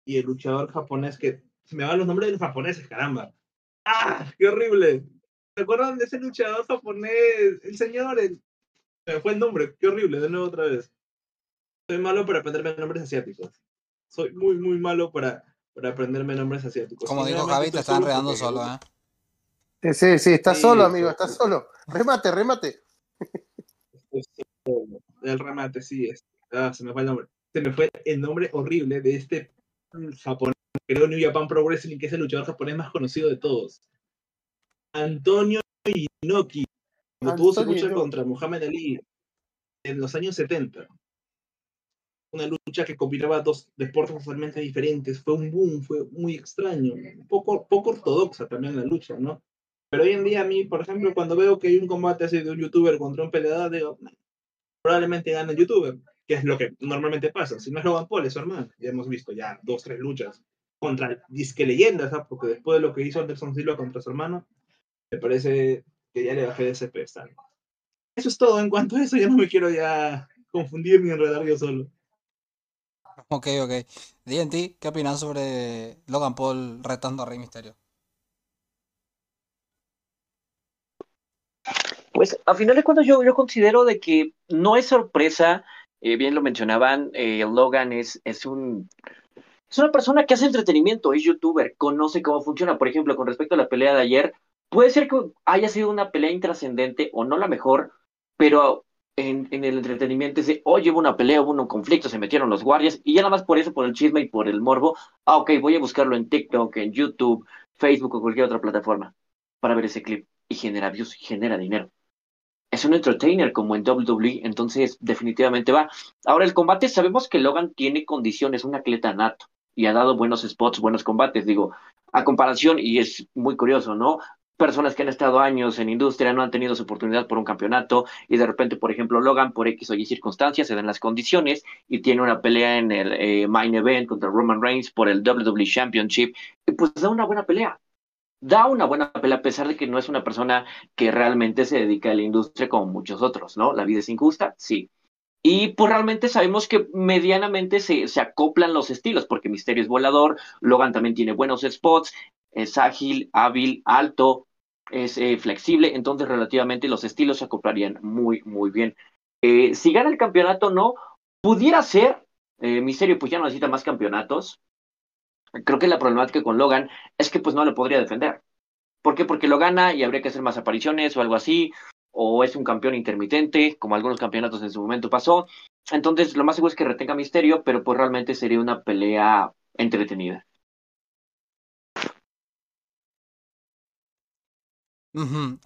y el luchador japonés que se me van los nombres de los japoneses, caramba. ¡Ah! ¡Qué horrible! ¿Se acuerdan de ese luchador japonés? El señor. Se me fue el nombre, qué horrible, de nuevo otra vez. Soy malo para aprenderme nombres asiáticos. Soy muy, muy malo para, para aprenderme nombres asiáticos. Como dijo Javi, te están enredando solo, ¿eh? Sí, sí, sí, solo, amigo, estás solo. Remate, remate. El remate, sí. Es. Ah, se me fue el nombre. Se me fue el nombre horrible de este japonés, creo New Japan Pro Wrestling, que es el luchador japonés más conocido de todos. Antonio Inoki, cuando tuvo su lucha contra Muhammad Ali en los años 70. Una lucha que combinaba dos deportes totalmente diferentes. Fue un boom, fue muy extraño. Poco, poco ortodoxa también la lucha, ¿no? Pero hoy en día a mí, por ejemplo, cuando veo que hay un combate así de un youtuber contra un peleador, digo, probablemente gana el youtuber, que es lo que normalmente pasa. Si no es Logan Paul, es su hermano. Ya hemos visto ya dos, tres luchas contra disque leyendas, ¿sabes? porque después de lo que hizo Anderson Silva contra su hermano, me parece que ya le bajé de ese pedestal. Eso es todo. En cuanto a eso, ya no me quiero ya confundir ni enredar yo solo. Ok, ok. DNT, ¿qué opinas sobre Logan Paul retando a Rey Misterio? Pues a final de cuentas yo, yo considero de que no es sorpresa, eh, bien lo mencionaban, eh, Logan es, es un es una persona que hace entretenimiento, es youtuber, conoce cómo funciona. Por ejemplo, con respecto a la pelea de ayer, puede ser que haya sido una pelea intrascendente o no la mejor, pero en, el entretenimiento dice, oye, hubo una pelea, hubo un conflicto, se metieron los guardias, y ya nada más por eso, por el chisme y por el morbo, ah, ok, voy a buscarlo en TikTok, en YouTube, Facebook o cualquier otra plataforma para ver ese clip. Y genera views, genera dinero es un entertainer como en WWE, entonces definitivamente va. Ahora el combate, sabemos que Logan tiene condiciones, un atleta nato, y ha dado buenos spots, buenos combates, digo, a comparación, y es muy curioso, ¿no? Personas que han estado años en industria no han tenido su oportunidad por un campeonato y de repente, por ejemplo, Logan por X o Y circunstancias se dan las condiciones y tiene una pelea en el eh, main event contra Roman Reigns por el WWE Championship, pues da una buena pelea. Da una buena pelea a pesar de que no es una persona que realmente se dedica a la industria como muchos otros, ¿no? La vida es injusta, sí. Y pues realmente sabemos que medianamente se, se acoplan los estilos, porque Misterio es volador, Logan también tiene buenos spots, es ágil, hábil, alto, es eh, flexible, entonces relativamente los estilos se acoplarían muy, muy bien. Eh, si gana el campeonato, no, pudiera ser, eh, Misterio pues ya no necesita más campeonatos. Creo que la problemática con Logan es que pues no le podría defender. ¿Por qué? Porque lo gana y habría que hacer más apariciones o algo así, o es un campeón intermitente, como algunos campeonatos en su momento pasó. Entonces, lo más seguro es que retenga Misterio, pero pues realmente sería una pelea entretenida.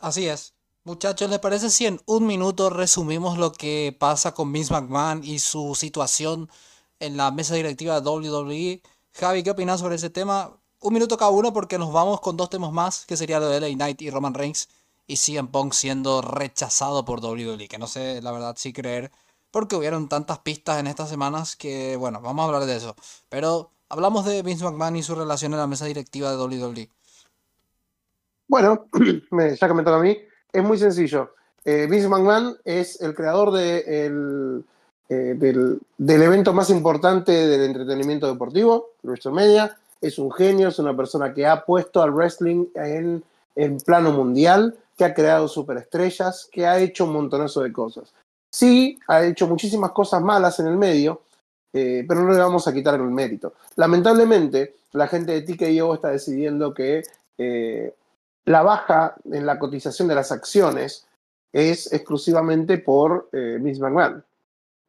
Así es. Muchachos, ¿les parece si en un minuto resumimos lo que pasa con Vince McMahon y su situación en la mesa directiva de WWE? Javi, ¿qué opinas sobre ese tema? Un minuto cada uno porque nos vamos con dos temas más, que sería lo de LA Knight y Roman Reigns y CM Punk siendo rechazado por WWE, que no sé la verdad si creer, porque hubieron tantas pistas en estas semanas que, bueno, vamos a hablar de eso. Pero hablamos de Vince McMahon y su relación en la mesa directiva de WWE. Bueno, ya que me toca a mí, es muy sencillo. Eh, Vince McMahon es el creador eh, del, evento más importante del entretenimiento deportivo, WrestleMania. Es un genio, es una persona que ha puesto al wrestling en, en plano mundial, que ha creado superestrellas, que ha hecho un montonazo de cosas. Sí, ha hecho muchísimas cosas malas en el medio, eh, pero no le vamos a quitar el mérito. Lamentablemente, la gente de TKO está decidiendo que la baja en la cotización de las acciones es exclusivamente por eh, Vince McMahon.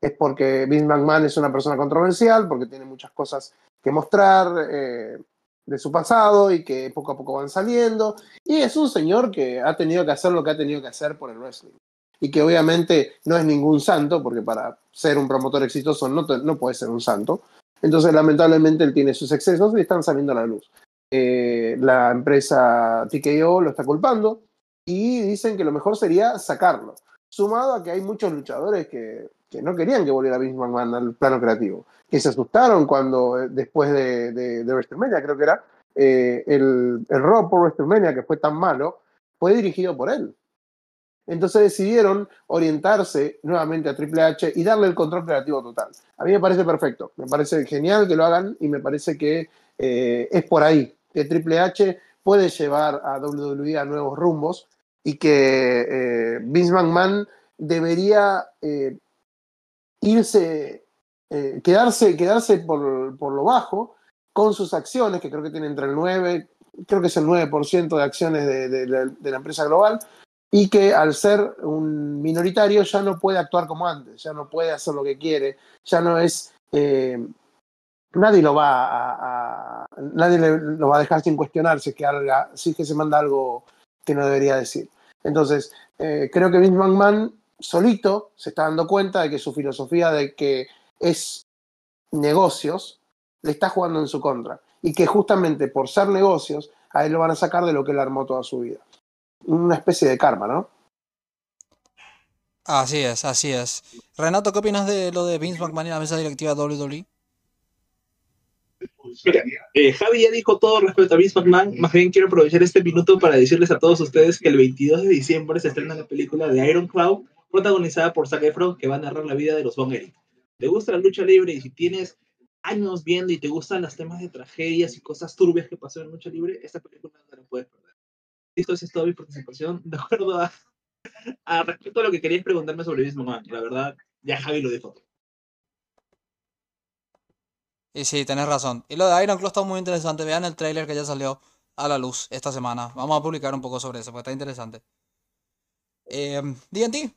Es porque Vince McMahon es una persona controversial, porque tiene muchas cosas que mostrar eh, de su pasado y que poco a poco van saliendo. Y es un señor que ha tenido que hacer lo que ha tenido que hacer por el wrestling. Y que obviamente no es ningún santo, porque para ser un promotor exitoso no, no puede ser un santo. Entonces, lamentablemente, él tiene sus excesos y están saliendo a la luz. Eh, la empresa TKO lo está culpando y dicen que lo mejor sería sacarlo. Sumado a que hay muchos luchadores que, no querían que volviera Vince McMahon al plano creativo, que se asustaron cuando eh, después de, WrestleMania, creo que era, eh, el, el por WrestleMania, que fue tan malo, fue dirigido por él. Entonces decidieron orientarse nuevamente a Triple H y darle el control creativo total. A mí me parece perfecto, me parece genial que lo hagan y me parece que es por ahí que Triple H puede llevar a WWE a nuevos rumbos y que eh, Vince McMahon debería eh, irse, eh, quedarse, quedarse por, lo bajo con sus acciones, que creo que tiene entre el 9, creo que es el 9% de acciones de, la empresa global, y que al ser un minoritario ya no puede actuar como antes, ya no puede hacer lo que quiere, ya no es nadie lo va a, nadie lo va a dejar sin cuestionarse que haga, si que se manda algo que no debería decir. Entonces, eh, creo que Vince McMahon solito se está dando cuenta de que su filosofía de que es negocios le está jugando en su contra y que justamente por ser negocios a él lo van a sacar de lo que él armó toda su vida. Una especie de karma, ¿no? Así es, así es. Renato, ¿qué opinas de lo de Vince McMahon y la mesa directiva de WWE? Eh, Javi ya dijo todo respecto a Vince McMahon. Más bien quiero aprovechar este minuto para decirles a todos ustedes que el 22 de diciembre se estrena la película de Iron Cloud, protagonizada por Zac Efron, que va a narrar la vida de los Von Eric. ¿Te gusta la lucha libre y si tienes años viendo y te gustan los temas de tragedias y cosas turbias que pasan en lucha libre, esta película no la puedes perder. Listo, es toda mi participación. De acuerdo a, a respecto a lo que querías preguntarme sobre Vince McMahon, la verdad, ya Javi lo dijo todo. Y sí, tenés razón. Y lo de Iron Claw está muy interesante. Vean el trailer que ya salió a la luz esta semana. Vamos a publicar un poco sobre eso, porque está interesante. Eh, DNT.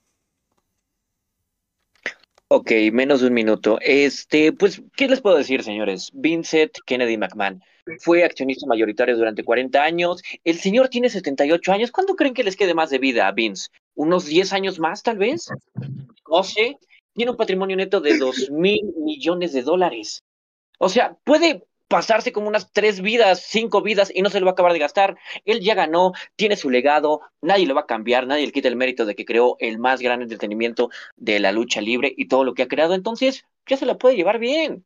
Ok, menos de un minuto. Este, pues, ¿qué les puedo decir, señores? Vincent Kennedy McMahon fue accionista mayoritario durante 40 años. El señor tiene 78 años. ¿Cuándo creen que les quede más de vida a Vince? ¿Unos 10 años más, tal vez? No sé. Tiene un patrimonio neto de 2 mil millones de dólares. O sea, puede pasarse como unas tres vidas, cinco vidas y no se lo va a acabar de gastar. Él ya ganó, tiene su legado, nadie lo va a cambiar, nadie le quita el mérito de que creó el más gran entretenimiento de la lucha libre y todo lo que ha creado. Entonces, ya se la puede llevar bien.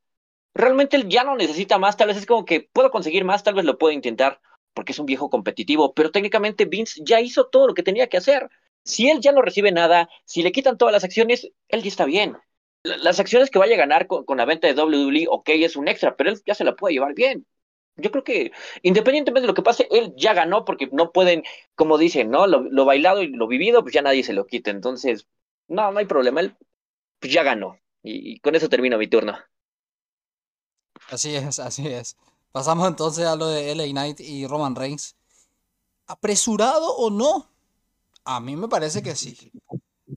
Realmente él ya no necesita más, tal vez es como que puedo conseguir más, tal vez lo puedo intentar porque es un viejo competitivo, pero técnicamente Vince ya hizo todo lo que tenía que hacer. Si él ya no recibe nada, si le quitan todas las acciones, él ya está bien las acciones que vaya a ganar con, la venta de WWE, ok, es un extra, pero él ya se la puede llevar bien. Yo creo que independientemente de lo que pase, él ya ganó porque no pueden, como dicen, ¿no? Lo, bailado y lo vivido, pues ya nadie se lo quita. Entonces, no, no hay problema. Él pues ya ganó. Y, con eso termino mi turno. Así es, así es. Pasamos entonces a lo de LA Knight y Roman Reigns. ¿Apresurado o no? A mí me parece que sí.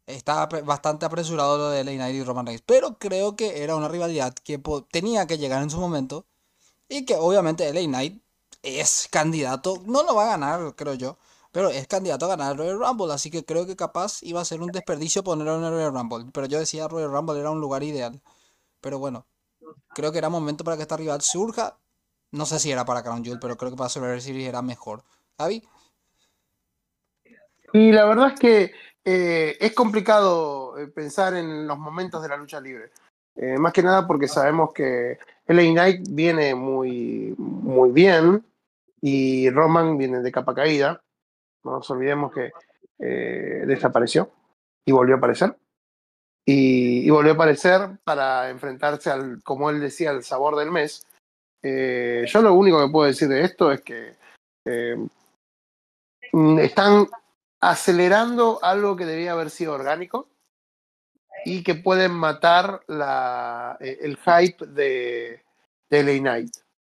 Estaba bastante apresurado lo de LA Knight y Roman Reigns, pero creo que era una rivalidad que tenía que llegar en su momento y que obviamente LA Knight es candidato, no lo va a ganar, creo yo, pero es candidato a ganar Royal Rumble, así que creo que capaz iba a ser un desperdicio ponerlo en el Royal Rumble, pero yo decía Royal Rumble era un lugar ideal. Pero bueno, creo que era momento para que esta rival surja. No sé si era para Crown Jewel, pero creo que para Survivor Series era mejor. Javi. Y la verdad es que eh, es complicado eh, pensar en los momentos de la lucha libre. Eh, más que nada porque sabemos que LA Knight viene muy, muy bien y Roman viene de capa caída. No nos olvidemos que desapareció y volvió a aparecer. Y, volvió a aparecer para enfrentarse al, como él decía, al sabor del mes. yo lo único que puedo decir de esto es que están acelerando algo que debía haber sido orgánico y que pueden matar la, eh, el hype de, de Knight.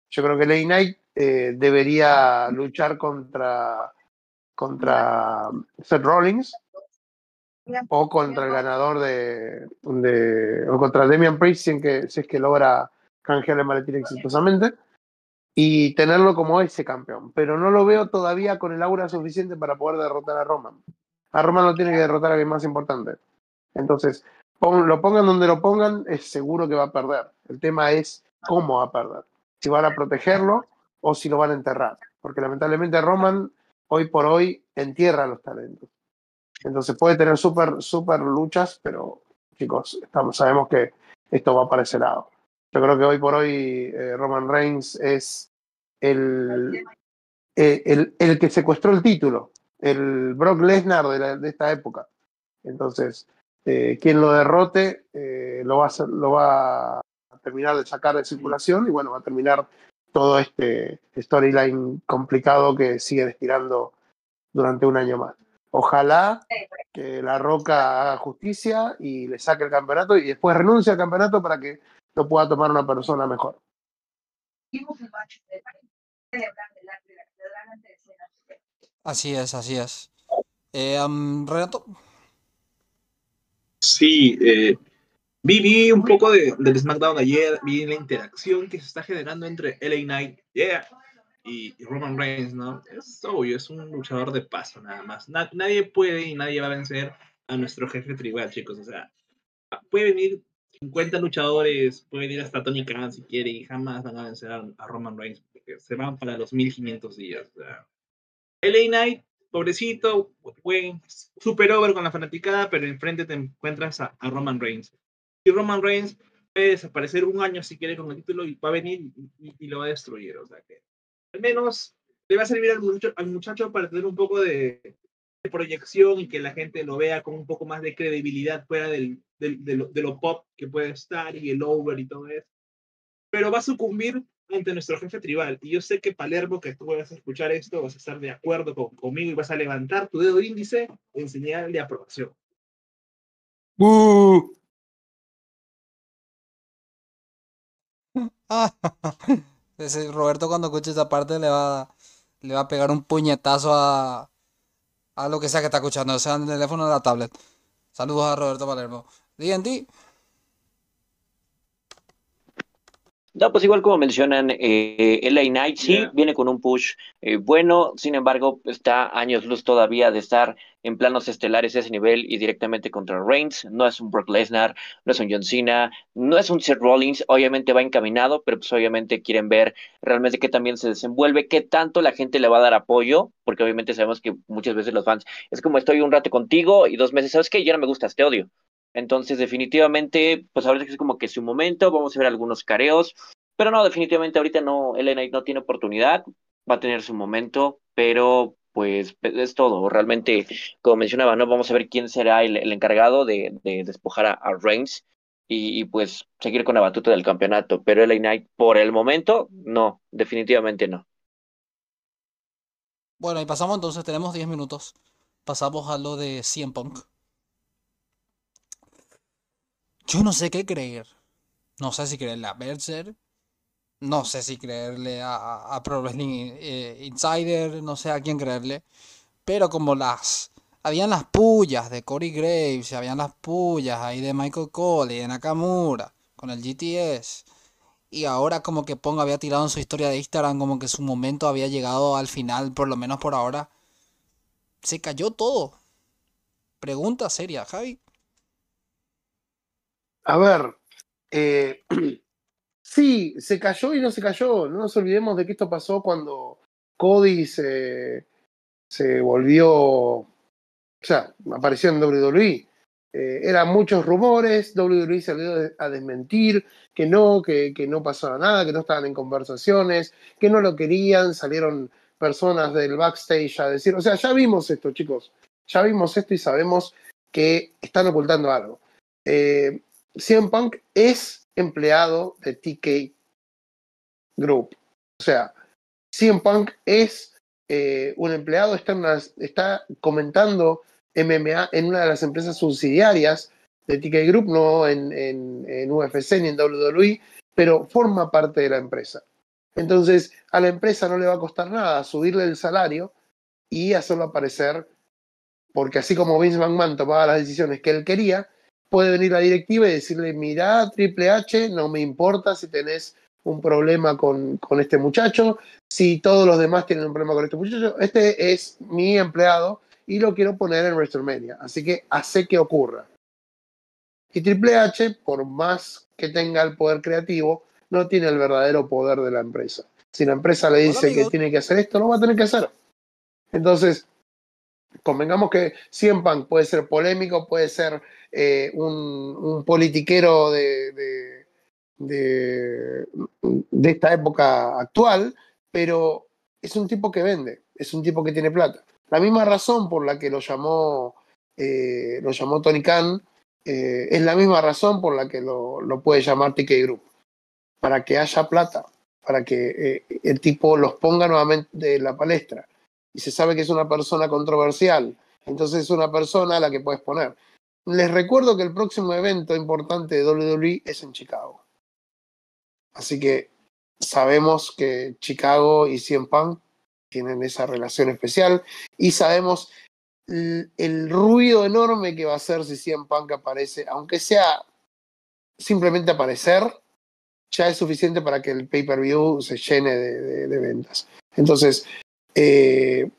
Yo creo que LA Knight eh, debería luchar contra, contra Seth Rollins o contra el ganador de, de o contra Demian Priest si, que, si es que logra canjear el maletín exitosamente y tenerlo como ese campeón. Pero no lo veo todavía con el aura suficiente para poder derrotar a Roman. A Roman lo tiene que derrotar a alguien más importante. Entonces, lo pongan donde lo pongan, es seguro que va a perder. El tema es cómo va a perder. Si van a protegerlo o si lo van a enterrar. Porque lamentablemente Roman, hoy por hoy, entierra los talentos. Entonces puede tener súper, súper luchas, pero chicos, estamos, sabemos que esto va para ese lado. Yo creo que hoy por hoy eh, Roman Reigns es el, eh, el, el, que secuestró el título, el Brock Lesnar de, de esta época. Entonces, eh, quien lo derrote lo, va a lo va a terminar de sacar de circulación y bueno, va a terminar todo este storyline complicado que sigue estirando durante un año más. Ojalá que La Roca haga justicia y le saque el campeonato y después renuncie al campeonato para que lo pueda tomar una persona mejor. Así es, así es. Eh, Renato. Sí, eh, vi, un poco de, del SmackDown ayer, vi la interacción que se está generando entre LA Knight y, Roman Reigns, ¿no? Es obvio, es un luchador de paso nada más. nadie puede y nadie va a vencer a nuestro jefe tribal, chicos. O sea, puede venir 50 luchadores, pueden ir hasta Tony Khan si quiere y jamás van a vencer a, Roman Reigns, porque se van para los 1500 días. LA Knight, pobrecito, fue super over con la fanaticada, pero enfrente te encuentras a, Roman Reigns. Y Roman Reigns puede desaparecer un año si quiere con el título y va a venir y, lo va a destruir. O sea que al menos le va a servir al muchacho, al muchacho para tener un poco de, proyección y que la gente lo vea con un poco más de credibilidad fuera del, de, lo, pop que puede estar y el over y todo eso. Pero va a sucumbir ante nuestro jefe tribal. Y yo sé que Palermo, que tú vas a escuchar esto, vas a estar de acuerdo conmigo y vas a levantar tu dedo índice en señal de aprobación. Uh. Ese Roberto cuando escuche esta parte le va, le va a pegar un puñetazo a, a lo que sea que está escuchando, sea en el teléfono o la tablet. Saludos a Roberto Palermo. D&D. No, pues igual como mencionan, eh, LA Knight sí Yeah. viene con un push eh, bueno, sin embargo, está años luz todavía de estar en planos estelares a ese nivel y directamente contra Reigns. No es un Brock Lesnar, no es un John Cena, no es un Seth Rollins, obviamente va encaminado, pero pues obviamente quieren ver realmente qué también se desenvuelve, qué tanto la gente le va a dar apoyo, porque obviamente sabemos que muchas veces los fans es como estoy un rato contigo y dos meses, ¿sabes qué? Ya no me gustas, te odio. Entonces, definitivamente, pues ahora es como que su momento, vamos a ver algunos careos, pero no, definitivamente ahorita no, Knight no tiene oportunidad, va a tener su momento, pero pues es todo. Realmente, como mencionaba, ¿no? Vamos a ver quién será el, encargado de, de despojar a, Reigns y, y, pues seguir con la batuta del campeonato. Pero LA Knight, por el momento, no, definitivamente no. Bueno, y pasamos entonces, tenemos 10 minutos. Pasamos a lo de CM Punk. Yo no sé qué creer. No sé si creerle a Berser. No sé si creerle a, a- Pro Wrestling eh, Insider. No sé a quién creerle. Pero como las... Habían las pullas de Corey Graves. Habían las pullas ahí de Michael Cole y de Nakamura. Con el GTS. Y ahora como que Pong había tirado en su historia de Instagram como que su momento había llegado al final, por lo menos por ahora. Se cayó todo. Pregunta seria, Javi. A ver, eh, sí, se cayó y no se cayó. No nos olvidemos de que esto pasó cuando Cody se, se volvió, o sea, apareció en WWE. Eh, eran muchos rumores, WWE salió a desmentir que no, que, que no pasaba nada, que no estaban en conversaciones, que no lo querían, salieron personas del backstage a decir, o sea, ya vimos esto, chicos, ya vimos esto y sabemos que están ocultando algo. Eh, CM Punk es empleado de TK Group. O sea, CM Punk es eh, un empleado, está, está comentando MMA en una de las empresas subsidiarias de TK Group, no en, en- en UFC ni en WWE, pero forma parte de la empresa. Entonces, a la empresa no le va a costar nada subirle el salario y hacerlo aparecer, porque así como Vince McMahon tomaba las decisiones que él quería, puede venir la directiva y decirle, mira, Triple H, no me importa si tenés un problema con, con este muchacho, si todos los demás tienen un problema con este muchacho, este es mi empleado y lo quiero poner en WrestleMania, así que hace que ocurra. Y Triple H, por más que tenga el poder creativo, no tiene el verdadero poder de la empresa. Si la empresa le dice que tiene que hacer esto, lo va a tener que hacer. Entonces, convengamos que CM Punk puede ser polémico, puede ser eh, un, politiquero de, de, de, de esta época actual, pero es un tipo que vende, es un tipo que tiene plata. La misma razón por la que lo llamó, eh, lo llamó Tony Khan eh, es la misma razón por la que lo, lo puede llamar TK Group, para que haya plata, para que el tipo los ponga nuevamente en la palestra. Y se sabe que es una persona controversial, entonces es una persona a la que puedes poner. Les recuerdo que el próximo evento importante de WWE es en Chicago. Así que sabemos que Chicago y CM Punk tienen esa relación especial y sabemos el, ruido enorme que va a hacer si CM Punk aparece, aunque sea simplemente aparecer, ya es suficiente para que el pay-per-view se llene de ventas. Entonces, eh,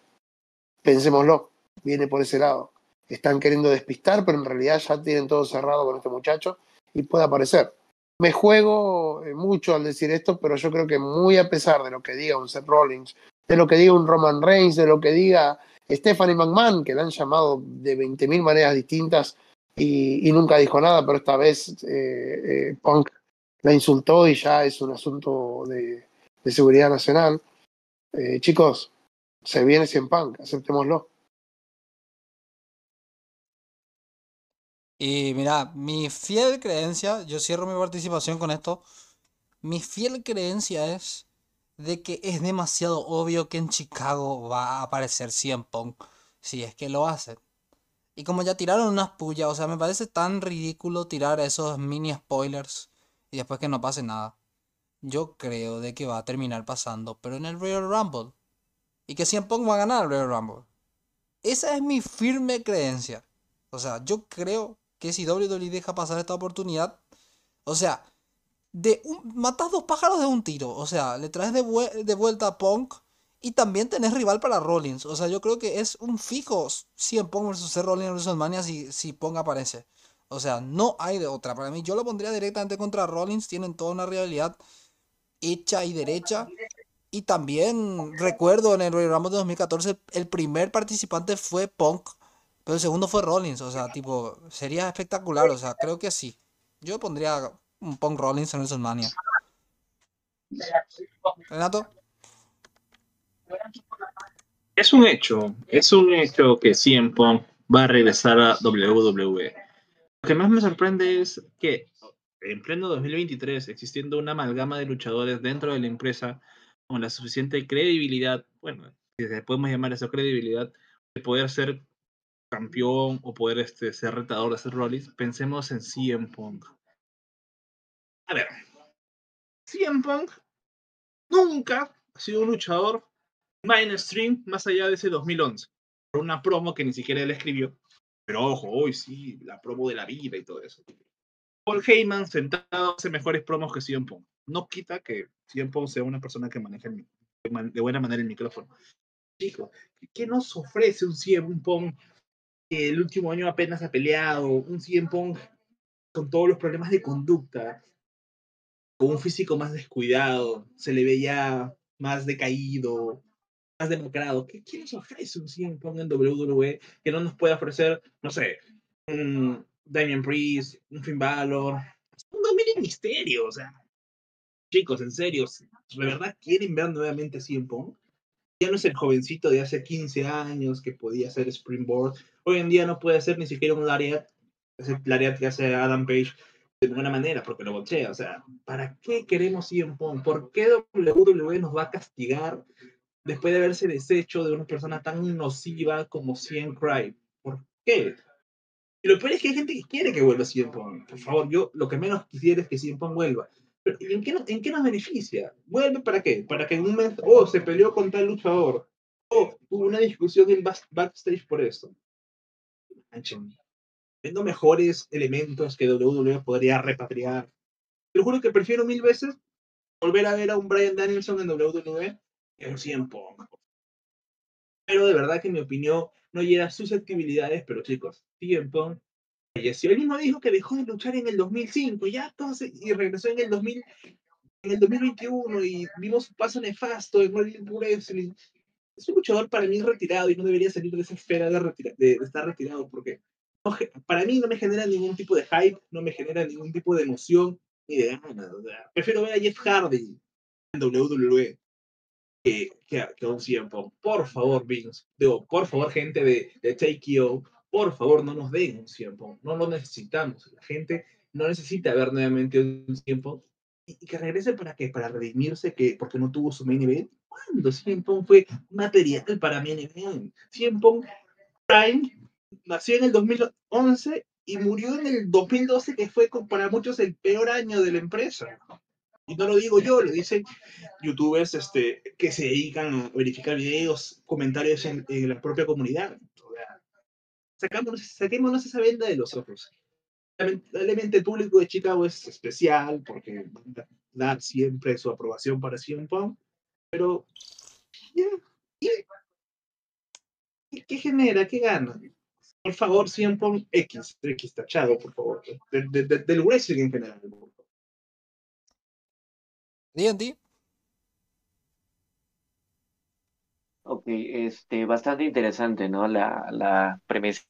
pensémoslo, viene por ese lado. Están queriendo despistar, pero en realidad ya tienen todo cerrado con este muchacho y puede aparecer. Me juego eh, mucho al decir esto, pero yo creo que muy a pesar de lo que diga un Seth Rollins, de lo que diga un Roman Reigns, de lo que diga Stephanie McMahon, que la han llamado de 20.000 maneras distintas y, nunca dijo nada, pero esta vez eh, eh, Punk la insultó y ya es un asunto de, seguridad nacional. Chicos, se viene sin Punk, aceptémoslo. Y mira, mi fiel creencia, yo cierro mi participación con esto. Mi fiel creencia es de que es demasiado obvio que en Chicago va a aparecer CM Punk si es que lo hacen. Y como ya tiraron unas pullas, o sea, me parece tan ridículo tirar esos mini spoilers y después que no pase nada. Yo creo de que va a terminar pasando, pero en el Royal Rumble. Y que CM Punk va a ganar el Royal Rumble. Esa es mi firme creencia. O sea, yo creo que si WWE deja pasar esta oportunidad, o sea, de un, matas dos pájaros de un tiro. O sea, le traes de, vuelta a Punk y también tenés rival para Rollins. O sea, yo creo que es un fijo 100 Punk versus Seth Rollins en WrestleMania si, si Punk aparece. O sea, no hay de otra. Para mí, yo lo pondría directamente contra Rollins. Tienen toda una rivalidad hecha y derecha. Y también recuerdo en el Royal Rumble de 2014, el primer participante fue Punk, pero el segundo fue Rollins. O sea, tipo, sería espectacular. O sea, creo que sí. Yo pondría un Punk Rollins en WrestleMania. Renato. Es un hecho, es un hecho que CM Punk va a regresar a WWE. Lo que más me sorprende es que en pleno 2023, existiendo una amalgama de luchadores dentro de la empresa con la suficiente credibilidad, bueno, si podemos llamar eso credibilidad, de poder ser campeón o poder este, ser retador de ser Rollins, pensemos en CM Punk. A ver, CM Punk nunca ha sido un luchador mainstream más allá de ese 2011. Por una promo que ni siquiera él escribió. Pero ojo, hoy sí, la promo de la vida y todo eso. Paul Heyman sentado hace mejores promos que CM Punk. No quita que CM Punk sea una persona que maneja de buena manera el micrófono. Chicos, ¿qué nos ofrece un CM Punk que el último año apenas ha peleado? Un CM Punk con todos los problemas de conducta, con un físico más descuidado, se le veía más decaído, más demacrado. ¿Qué, ¿Qué, nos ofrece un CM Punk en WWE que no nos puede ofrecer, no sé, un Damian Priest, un Finn Balor, un Dominic Misterio? O sea, chicos, en serio, ¿de verdad quieren ver nuevamente a CM Punk? Ya no es el jovencito de hace 15 años que podía hacer Springboard. Hoy en día no puede hacer ni siquiera un Lariat, ese Lariat que hace Adam Page de buena manera, porque lo bochea. O sea, ¿para qué queremos CM Punk? ¿Por qué WWE nos va a castigar después de haberse deshecho de una persona tan nociva como CM Cry? ¿Por qué? Y lo peor es que hay gente que quiere que vuelva CM Punk. Por favor, yo lo que menos quisiera es que CM Punk vuelva. Pero ¿en qué, ¿en qué nos beneficia? ¿Vuelve para qué? Para que en un mes, oh, se peleó con tal luchador. Oh, hubo una discusión en backstage por esto. Tengo mejores elementos que WWE podría repatriar. Te juro que prefiero mil veces volver a ver a un Brian Danielson en WWE que un CM Pero de verdad que en mi opinión no llega susceptibilidades, pero chicos, CM Punk falleció. Él mismo dijo que dejó de luchar en el 2005, ya entonces, y regresó en el 2000, en el 2021 y vimos su paso nefasto en World Wrestling. Es un luchador para mí retirado y no debería salir de esa esfera de, de estar retirado porque para mí no me genera ningún tipo de hype, no me genera ningún tipo de emoción ni de ganas. prefiero ver a Jeff Hardy en WWE que, que, a un CM Por favor, Vince. Digo, por favor, gente de, de Take por favor, no nos den un CM No lo necesitamos. La gente no necesita ver nuevamente un tiempo y, que regrese para qué? Para redimirse que porque no tuvo su main event. ¿Cuándo CM fue material para main event? CM Prime nació en el 2011 y murió en el 2012, que fue para muchos el peor año de la empresa. Y no lo digo yo, lo dicen youtubers este, que se dedican a verificar videos, comentarios en, la propia comunidad. O sacámonos, saquémonos esa venda de los ojos. Lamentablemente el público de Chicago es especial porque da siempre su aprobación para CM Punk, pero ¿qué genera? ¿Qué gana? por favor, siempre X, X tachado, por favor, del wrestling en general. D&D. Ok, este, bastante interesante, ¿no? La, la premisa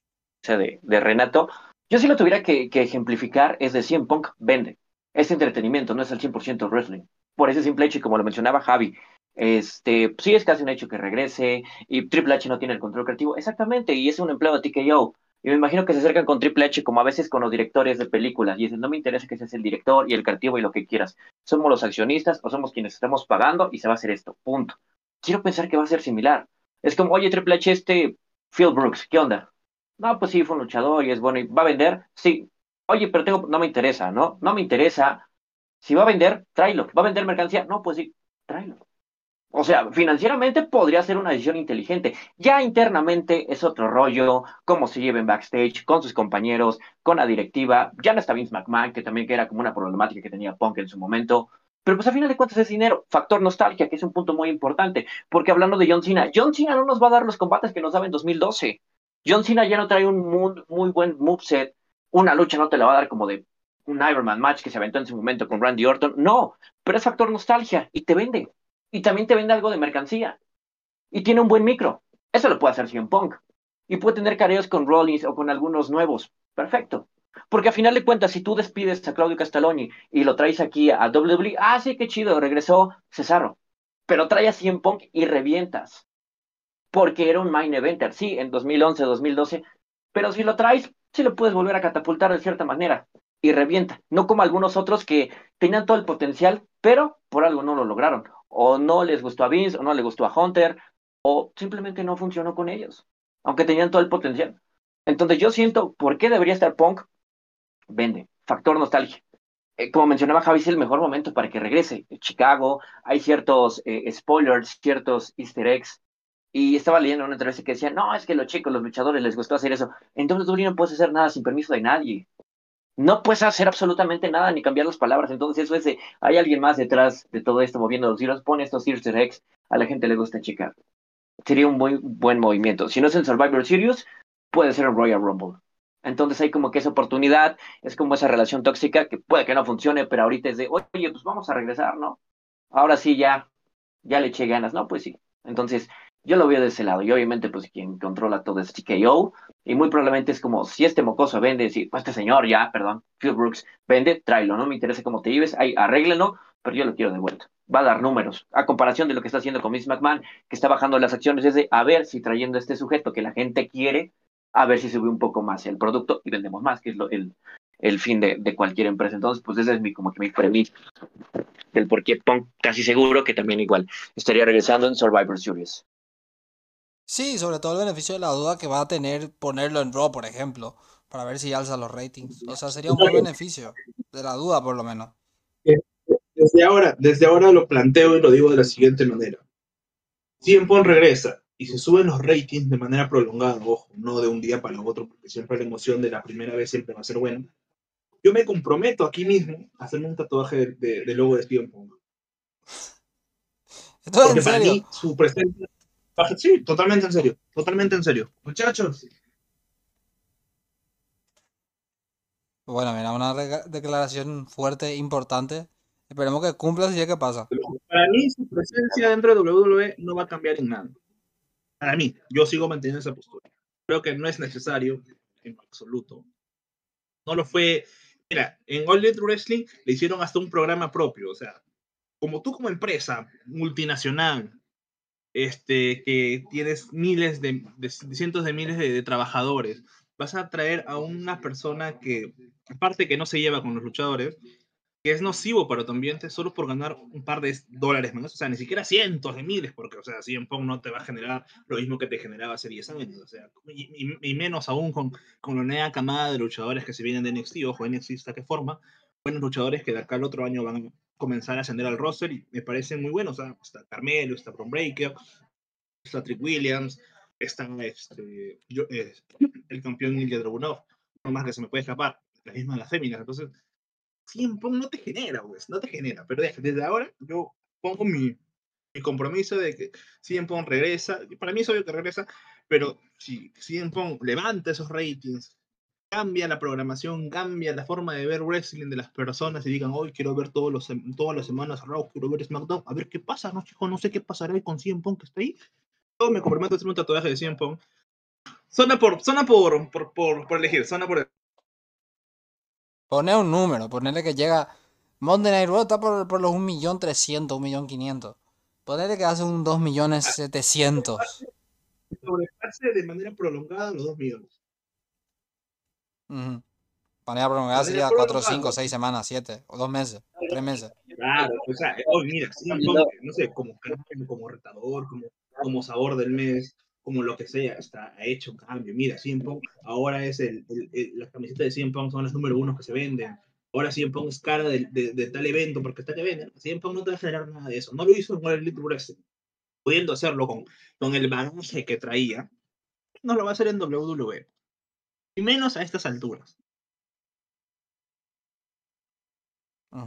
de, de, Renato. Yo si lo tuviera que, ejemplificar es de 100 Punk vende. Es entretenimiento, no es al 100% wrestling. Por ese simple hecho, como lo mencionaba Javi, este, sí es casi un hecho que regrese y Triple H no tiene el control creativo. Exactamente, y es un empleado de TKO. Y me imagino que se acercan con Triple H como a veces con los directores de películas y dicen, no me interesa que seas el director y el creativo y lo que quieras. Somos los accionistas o somos quienes estamos pagando y se va a hacer esto. Punto. Quiero pensar que va a ser similar. Es como, oye, Triple H, este Phil Brooks, ¿qué onda? No, pues sí, fue un luchador y es bueno y va a vender. Sí. Oye, pero tengo, no me interesa, ¿no? No me interesa. Si va a vender, tráelo. ¿Va a vender mercancía? No, pues sí, tráelo O sea, financieramente podría ser una decisión inteligente. Ya internamente es otro rollo, cómo se lleven backstage, con sus compañeros, con la directiva. Ya no está Vince McMahon, que también era como una problemática que tenía Punk en su momento. Pero pues a final de cuentas es dinero. Factor nostalgia, que es un punto muy importante. Porque hablando de John Cena, John Cena no nos va a dar los combates que nos daba en 2012. John Cena ya no trae un muy, muy buen moveset. Una lucha no te la va a dar como de un Ironman match que se aventó en su momento con Randy Orton. No, pero es factor nostalgia y te vende y también te vende algo de mercancía. Y tiene un buen micro. Eso lo puede hacer CM Punk. Y puede tener careos con Rollins o con algunos nuevos. Perfecto. Porque a final de cuentas, si tú despides a Claudio Castelloni y lo traes aquí a WWE, ah, sí, qué chido, regresó Cesaro. Pero trae a CM Punk y revientas. Porque era un main eventer, sí, en 2011, 2012. Pero si lo traes, sí lo puedes volver a catapultar de cierta manera. Y revienta. No como algunos otros que tenían todo el potencial, pero por algo no lo lograron o no les gustó a Vince, o no le gustó a Hunter, o simplemente no funcionó con ellos, aunque tenían todo el potencial. Entonces yo siento, ¿por qué debería estar Punk? Vende, factor nostalgia. Eh, como mencionaba Javi, es el mejor momento para que regrese. Chicago, hay ciertos eh, spoilers, ciertos easter eggs. Y estaba leyendo una entrevista que decía, no, es que los chicos, los luchadores les gustó hacer eso. Entonces tú no puedes hacer nada sin permiso de nadie no puedes hacer absolutamente nada ni cambiar las palabras. Entonces, eso es de, hay alguien más detrás de todo esto moviendo los hilos, pone estos Easter eggs, a la gente le gusta checar. Sería un muy buen movimiento. Si no es en Survivor Series, puede ser en Royal Rumble. Entonces hay como que esa oportunidad, es como esa relación tóxica que puede que no funcione, pero ahorita es de, oye, pues vamos a regresar, ¿no? Ahora sí ya, ya le eché ganas, ¿no? Pues sí. Entonces, yo lo veo de ese lado. Y obviamente, pues quien controla todo es TKO. Y muy probablemente es como, si este mocoso vende, si pues, este señor ya, perdón, Phil Brooks, vende, tráelo, no me interesa cómo te lleves, ahí arréglenlo, pero yo lo quiero de vuelta. Va a dar números. A comparación de lo que está haciendo con Miss McMahon, que está bajando las acciones, es de a ver si trayendo este sujeto que la gente quiere, a ver si sube un poco más el producto y vendemos más, que es lo, el, el fin de, de, cualquier empresa. Entonces, pues ese es mi, como que mi premisa del por qué Punk casi seguro que también igual estaría regresando en Survivor Series. Sí, sobre todo el beneficio de la duda que va a tener ponerlo en Raw, por ejemplo, para ver si alza los ratings. O sea, sería un buen beneficio de la duda, por lo menos. Desde ahora, desde ahora lo planteo y lo digo de la siguiente manera. Si en Pon regresa y se suben los ratings de manera prolongada, ojo, no de un día para otro, porque siempre la emoción de la primera vez siempre va a ser buena. Yo me comprometo aquí mismo a hacerme un tatuaje de, de, logo de Steven Pong. Porque para mí su presencia Sí, totalmente en serio, totalmente en serio. Muchachos. Bueno, mira, una declaración fuerte, importante. Esperemos que cumpla si es que pasa. Para mí, su presencia dentro de WWE no va a cambiar en nada. Para mí, yo sigo manteniendo esa postura. Creo que no es necesario en absoluto. No lo fue. Mira, en All Elite Wrestling le hicieron hasta un programa propio. O sea, como tú como empresa multinacional este, que tienes miles de, cientos de miles de, trabajadores, vas a traer a una persona que, aparte que no se lleva con los luchadores, que es nocivo para tu ambiente solo por ganar un par de dólares menos, o sea, ni siquiera cientos de miles, porque, o sea, en Pong no te va a generar lo mismo que te generaba hace 10 años, o sea, y, menos aún con, con la nueva camada de luchadores que se vienen de NXT, ojo, NXT está que forma, buenos luchadores que de acá al otro año van a comenzar a ascender al roster y me parecen muy buenos. O sea, está Carmelo, está Bron Breaker, está Trick Williams, está este, yo, eh, el campeón Ilya Dragunov, no más que se me puede escapar, la misma de las féminas. Entonces, siempre no te genera, pues, no te genera. Pero desde ahora yo pongo mi, mi compromiso de que CM Punk regresa. Para mí es obvio que regresa, pero si CM Punk levanta esos ratings, cambia la programación, cambia la forma de ver wrestling de las personas y digan, hoy quiero ver todos los, todas las semanas Raw, quiero ver SmackDown, a ver qué pasa, no chico, no sé qué pasará con CM Punk que está ahí. Yo me comprometo a hacer un tatuaje de CM Punk. Zona por, zona por, por, por, por elegir, zona por... Poner un número, ponerle que llega... Monday Night Raw está por, por los 1.300.000, 1.500.000. Ponerle que hace un 2.700.000. Sobrepase de manera prolongada los 2 millones. Uh -huh. prolongada sería 4, 5, 6 semanas, 7 o 2 meses, 3 meses. Claro, o sea, hoy mira, no sé, como, como retador, como, como sabor del mes, como lo que sea, está ha hecho cambio. Mira, Pong ahora es el, el, las camisetas de Cien Pong son las número uno que se venden. Ahora Cien Pong es cara de, de, de, tal evento porque está que venden. Pong no te va a generar nada de eso. No lo hizo en el Elite Wrestling. pudiendo hacerlo con, con el bagaje que traía, no lo va a hacer en WWE. Y menos a estas alturas.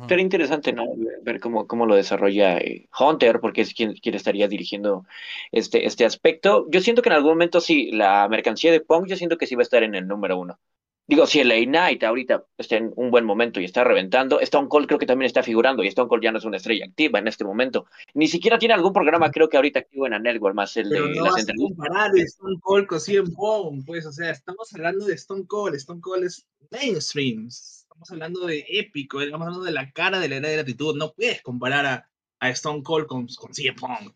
Sería interesante, ¿no? Ver cómo, cómo lo desarrolla eh, Hunter, porque es quien, quien estaría dirigiendo este, este aspecto. Yo siento que en algún momento sí, la mercancía de Punk, yo siento que sí va a estar en el número uno. Digo, si el Knight ahorita está en un buen momento y está reventando, Stone Cold creo que también está figurando y Stone Cold ya no es una estrella activa en este momento. Ni siquiera tiene algún programa, creo que ahorita activo en la Network, más el Pero de no las vas a entrevistas. comparar Stone Cold con CM Punk, pues, o sea, estamos hablando de Stone Cold. Stone Cold es mainstream. Estamos hablando de épico, estamos hablando de la cara de la era de gratitud. No puedes comparar a, a Stone Cold con, con CM Punk.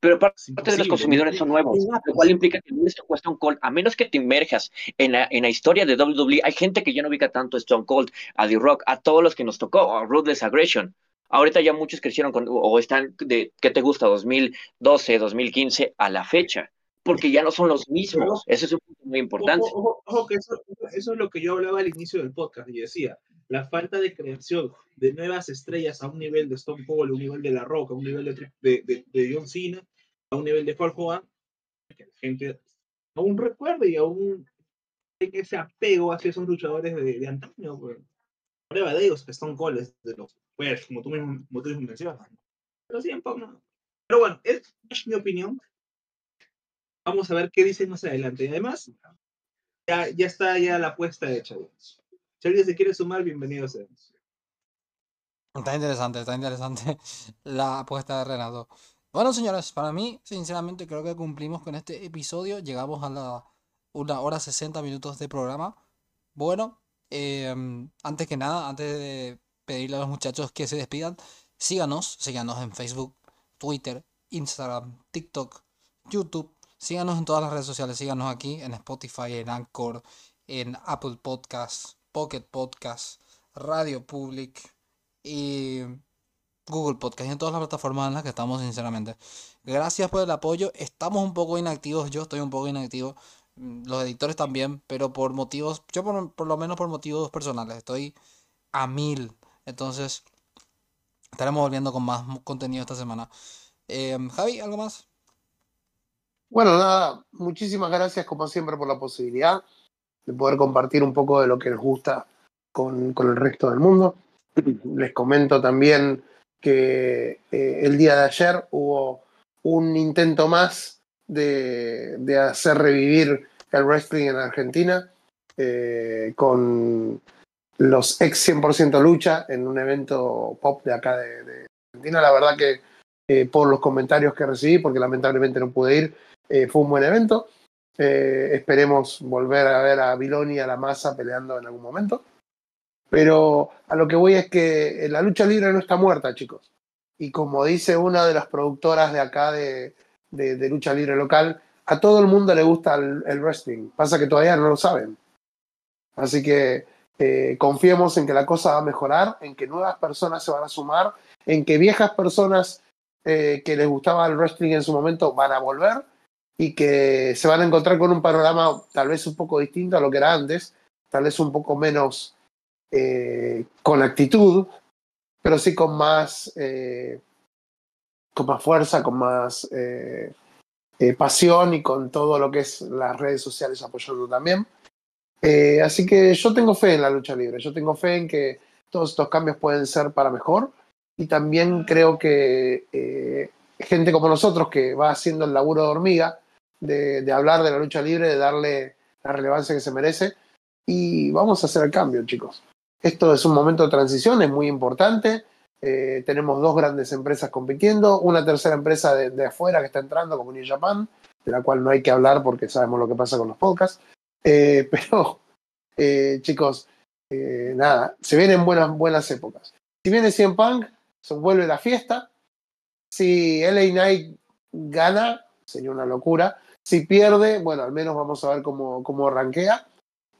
Pero parte de los consumidores son nuevos, lo cual implica que no es Stone Cold, a menos que te inmerjas en la, en la historia de WWE, hay gente que ya no ubica tanto a Stone Cold, a The Rock, a todos los que nos tocó, a Ruthless Aggression. Ahorita ya muchos crecieron con, o están de, ¿qué te gusta? 2012, 2015 a la fecha, porque ya no son los mismos. Ese es un punto muy importante. Ojo, ojo, ojo, que eso, eso es lo que yo hablaba al inicio del podcast y decía, la falta de creación de nuevas estrellas a un nivel de Stone Cold, a un nivel de La Roca, a un nivel de, de, de, de John Cena, a un nivel de Hulk Hogan, que la gente aún recuerde y aún tenga ese apego hacia esos luchadores de, de antaño. Pues. Prueba de ellos, que Stone Cold es de los pues, como tú mismo, como tú mismo mencionas. Pero sí, ¿no? Pero bueno, es, es mi opinión. Vamos a ver qué dicen más adelante. Y además, ya, está ya la apuesta hecha. Si alguien se quiere sumar, bienvenido. Está interesante, está interesante la apuesta de Renato. Bueno, señores, para mí, sinceramente, creo que cumplimos con este episodio. Llegamos a la una hora 60 minutos de programa. Bueno, em, antes que nada, antes de pedirle a los muchachos que se despidan, síganos, síganos en Facebook, Twitter, Instagram, TikTok, YouTube. Síganos en todas las redes sociales, síganos aquí en Spotify, en Anchor, en Apple Podcasts, Pocket Podcasts, Radio Public y Google Podcast y en todas las plataformas en las que estamos, sinceramente. Gracias por el apoyo. Estamos un poco inactivos, yo estoy un poco inactivo. mm, Los editores también, pero por motivos, yo por, lo menos por motivos personales, estoy a mil. Entonces, estaremos volviendo con más contenido esta semana. Em, Javi, ¿algo más? Bueno, nada, muchísimas gracias como siempre por la posibilidad de poder compartir un poco de lo que nos gusta con, con el resto del mundo. Les comento también que eh, el día de ayer hubo un intento más de, de hacer revivir el wrestling en Argentina eh, con los ex 100% lucha en un evento pop de acá de, de Argentina. La verdad que eh, por los comentarios que recibí, porque lamentablemente no pude ir, eh, fue un buen evento. Eh, esperemos volver a ver a Biloni y a la masa peleando en algún momento. Pero a lo que voy es que la lucha libre no está muerta, chicos. Y como dice una de las productoras de acá de, lucha libre local, a todo el mundo le gusta el, wrestling. Pasa que todavía no lo saben. Así que eh, confiemos en que la cosa va a mejorar, en que nuevas personas se van a sumar, en que viejas personas eh, que les gustaba el wrestling en su momento van a volver y que se van a encontrar con un panorama tal vez un poco distinto a lo que era antes, tal vez un poco menos eh, con actitud, pero sí con más, eh, con más fuerza, con más eh, eh, pasión y con todo lo que es las redes sociales apoyando también. Eh, así que yo tengo fe en la lucha libre, yo tengo fe en que todos estos cambios pueden ser para mejor y también creo que eh, gente como nosotros que va haciendo el laburo de hormiga, de, de, hablar de la lucha libre, de darle la relevancia que se merece y vamos a hacer el cambio, chicos. Esto es un momento de transición, es muy importante. Eh, tenemos dos grandes empresas compitiendo, una tercera empresa de, de, afuera que está entrando, como New Japan, de la cual no hay que hablar porque sabemos lo que pasa con los podcasts. Eh, pero, eh, chicos, nada, se vienen buenas, buenas épocas. Si viene 100 Punk, se vuelve la fiesta. Si LA Knight gana, sería una locura. Si pierde, bueno, al menos vamos a ver cómo, cómo rankea.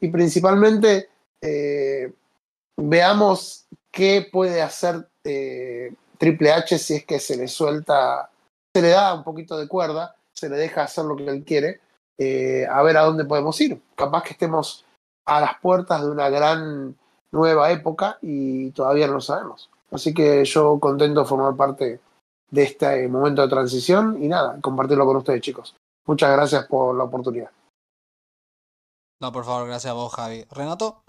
Y principalmente, eh, veamos qué puede hacer eh, Triple H si es que se le suelta, se le da un poquito de cuerda, se le deja hacer lo que él quiere, eh, a ver a dónde podemos ir. Capaz que estemos a las puertas de una gran nueva época y todavía no lo sabemos. Así que yo contento de formar parte de este momento de transición y nada, compartirlo con ustedes, chicos. Muchas gracias por la oportunidad. No, por favor, gracias a vos, Javi. Renato.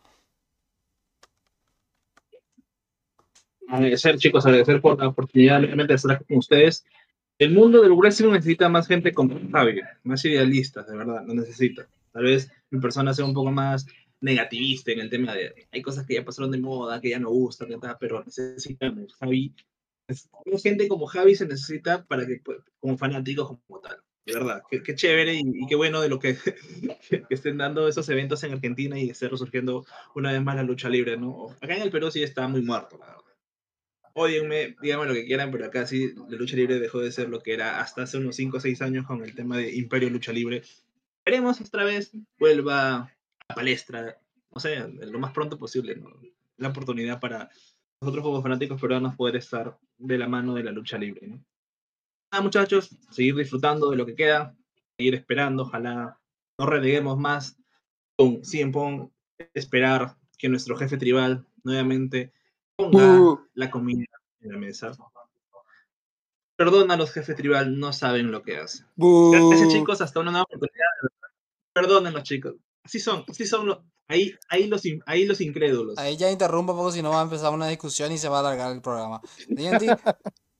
Agradecer, chicos, agradecer por la oportunidad de estar con ustedes. El mundo del wrestling necesita más gente como Javi, más idealistas, de verdad, lo necesita. Tal vez mi persona sea un poco más negativista en el tema de hay cosas que ya pasaron de moda, que ya no gustan, pero necesitamos. Javi, gente como Javi se necesita para que, pues, como fanáticos como tal. De verdad, qué, chévere y, qué bueno de lo que, que, estén dando esos eventos en Argentina y esté resurgiendo una vez más la lucha libre, ¿no? Acá en el Perú sí está muy muerto, la verdad. Odienme, díganme lo que quieran, pero acá sí la lucha libre dejó de ser lo que era hasta hace unos 5 o 6 años con el tema de Imperio Lucha Libre. Esperemos otra vez vuelva a palestra, no sé, lo más pronto posible, ¿no? La oportunidad para nosotros como fanáticos peruanos poder estar de la mano de la lucha libre, ¿no? Nada, muchachos, seguir disfrutando de lo que queda, seguir esperando, ojalá no reneguemos más con CM esperar que nuestro jefe tribal nuevamente ponga uh. la comida en la mesa. Los jefes tribal, no saben lo que hacen. Gracias chicos, hasta una nueva oportunidad. Perdónenlos chicos. Así son, así son los, ahí, ahí, los, ahí los incrédulos. Ahí ya interrumpo un poco, si no va a empezar una discusión y se va a alargar el programa.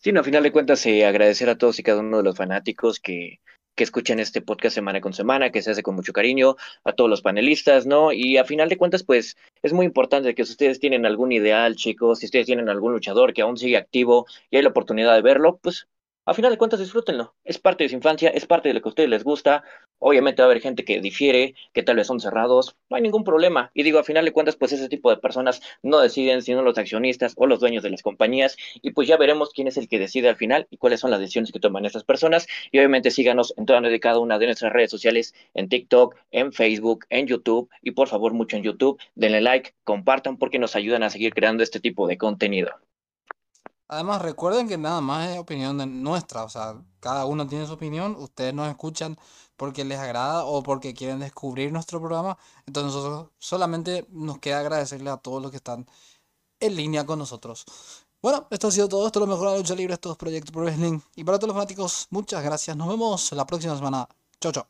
Sí, no, a final de cuentas, eh, agradecer a todos y cada uno de los fanáticos que, que escuchen este podcast semana con semana, que se hace con mucho cariño, a todos los panelistas, ¿no? Y a final de cuentas, pues es muy importante que si ustedes tienen algún ideal, chicos, si ustedes tienen algún luchador que aún sigue activo y hay la oportunidad de verlo, pues a final de cuentas disfrútenlo. Es parte de su infancia, es parte de lo que a ustedes les gusta. Obviamente va a haber gente que difiere, que tal vez son cerrados, no hay ningún problema. Y digo, a final de cuentas, pues ese tipo de personas no deciden, sino los accionistas o los dueños de las compañías. Y pues ya veremos quién es el que decide al final y cuáles son las decisiones que toman estas personas. Y obviamente síganos en todas y cada una de nuestras redes sociales, en TikTok, en Facebook, en YouTube. Y por favor, mucho en YouTube. Denle like, compartan porque nos ayudan a seguir creando este tipo de contenido. Además, recuerden que nada más es opinión nuestra, o sea, cada uno tiene su opinión, ustedes nos escuchan porque les agrada o porque quieren descubrir nuestro programa, entonces nosotros solamente nos queda agradecerles a todos los que están en línea con nosotros. Bueno, esto ha sido todo, esto es lo mejor de la lucha libre, esto es Proyecto Pro Wrestling, y para todos los fanáticos, muchas gracias, nos vemos la próxima semana, chao chao.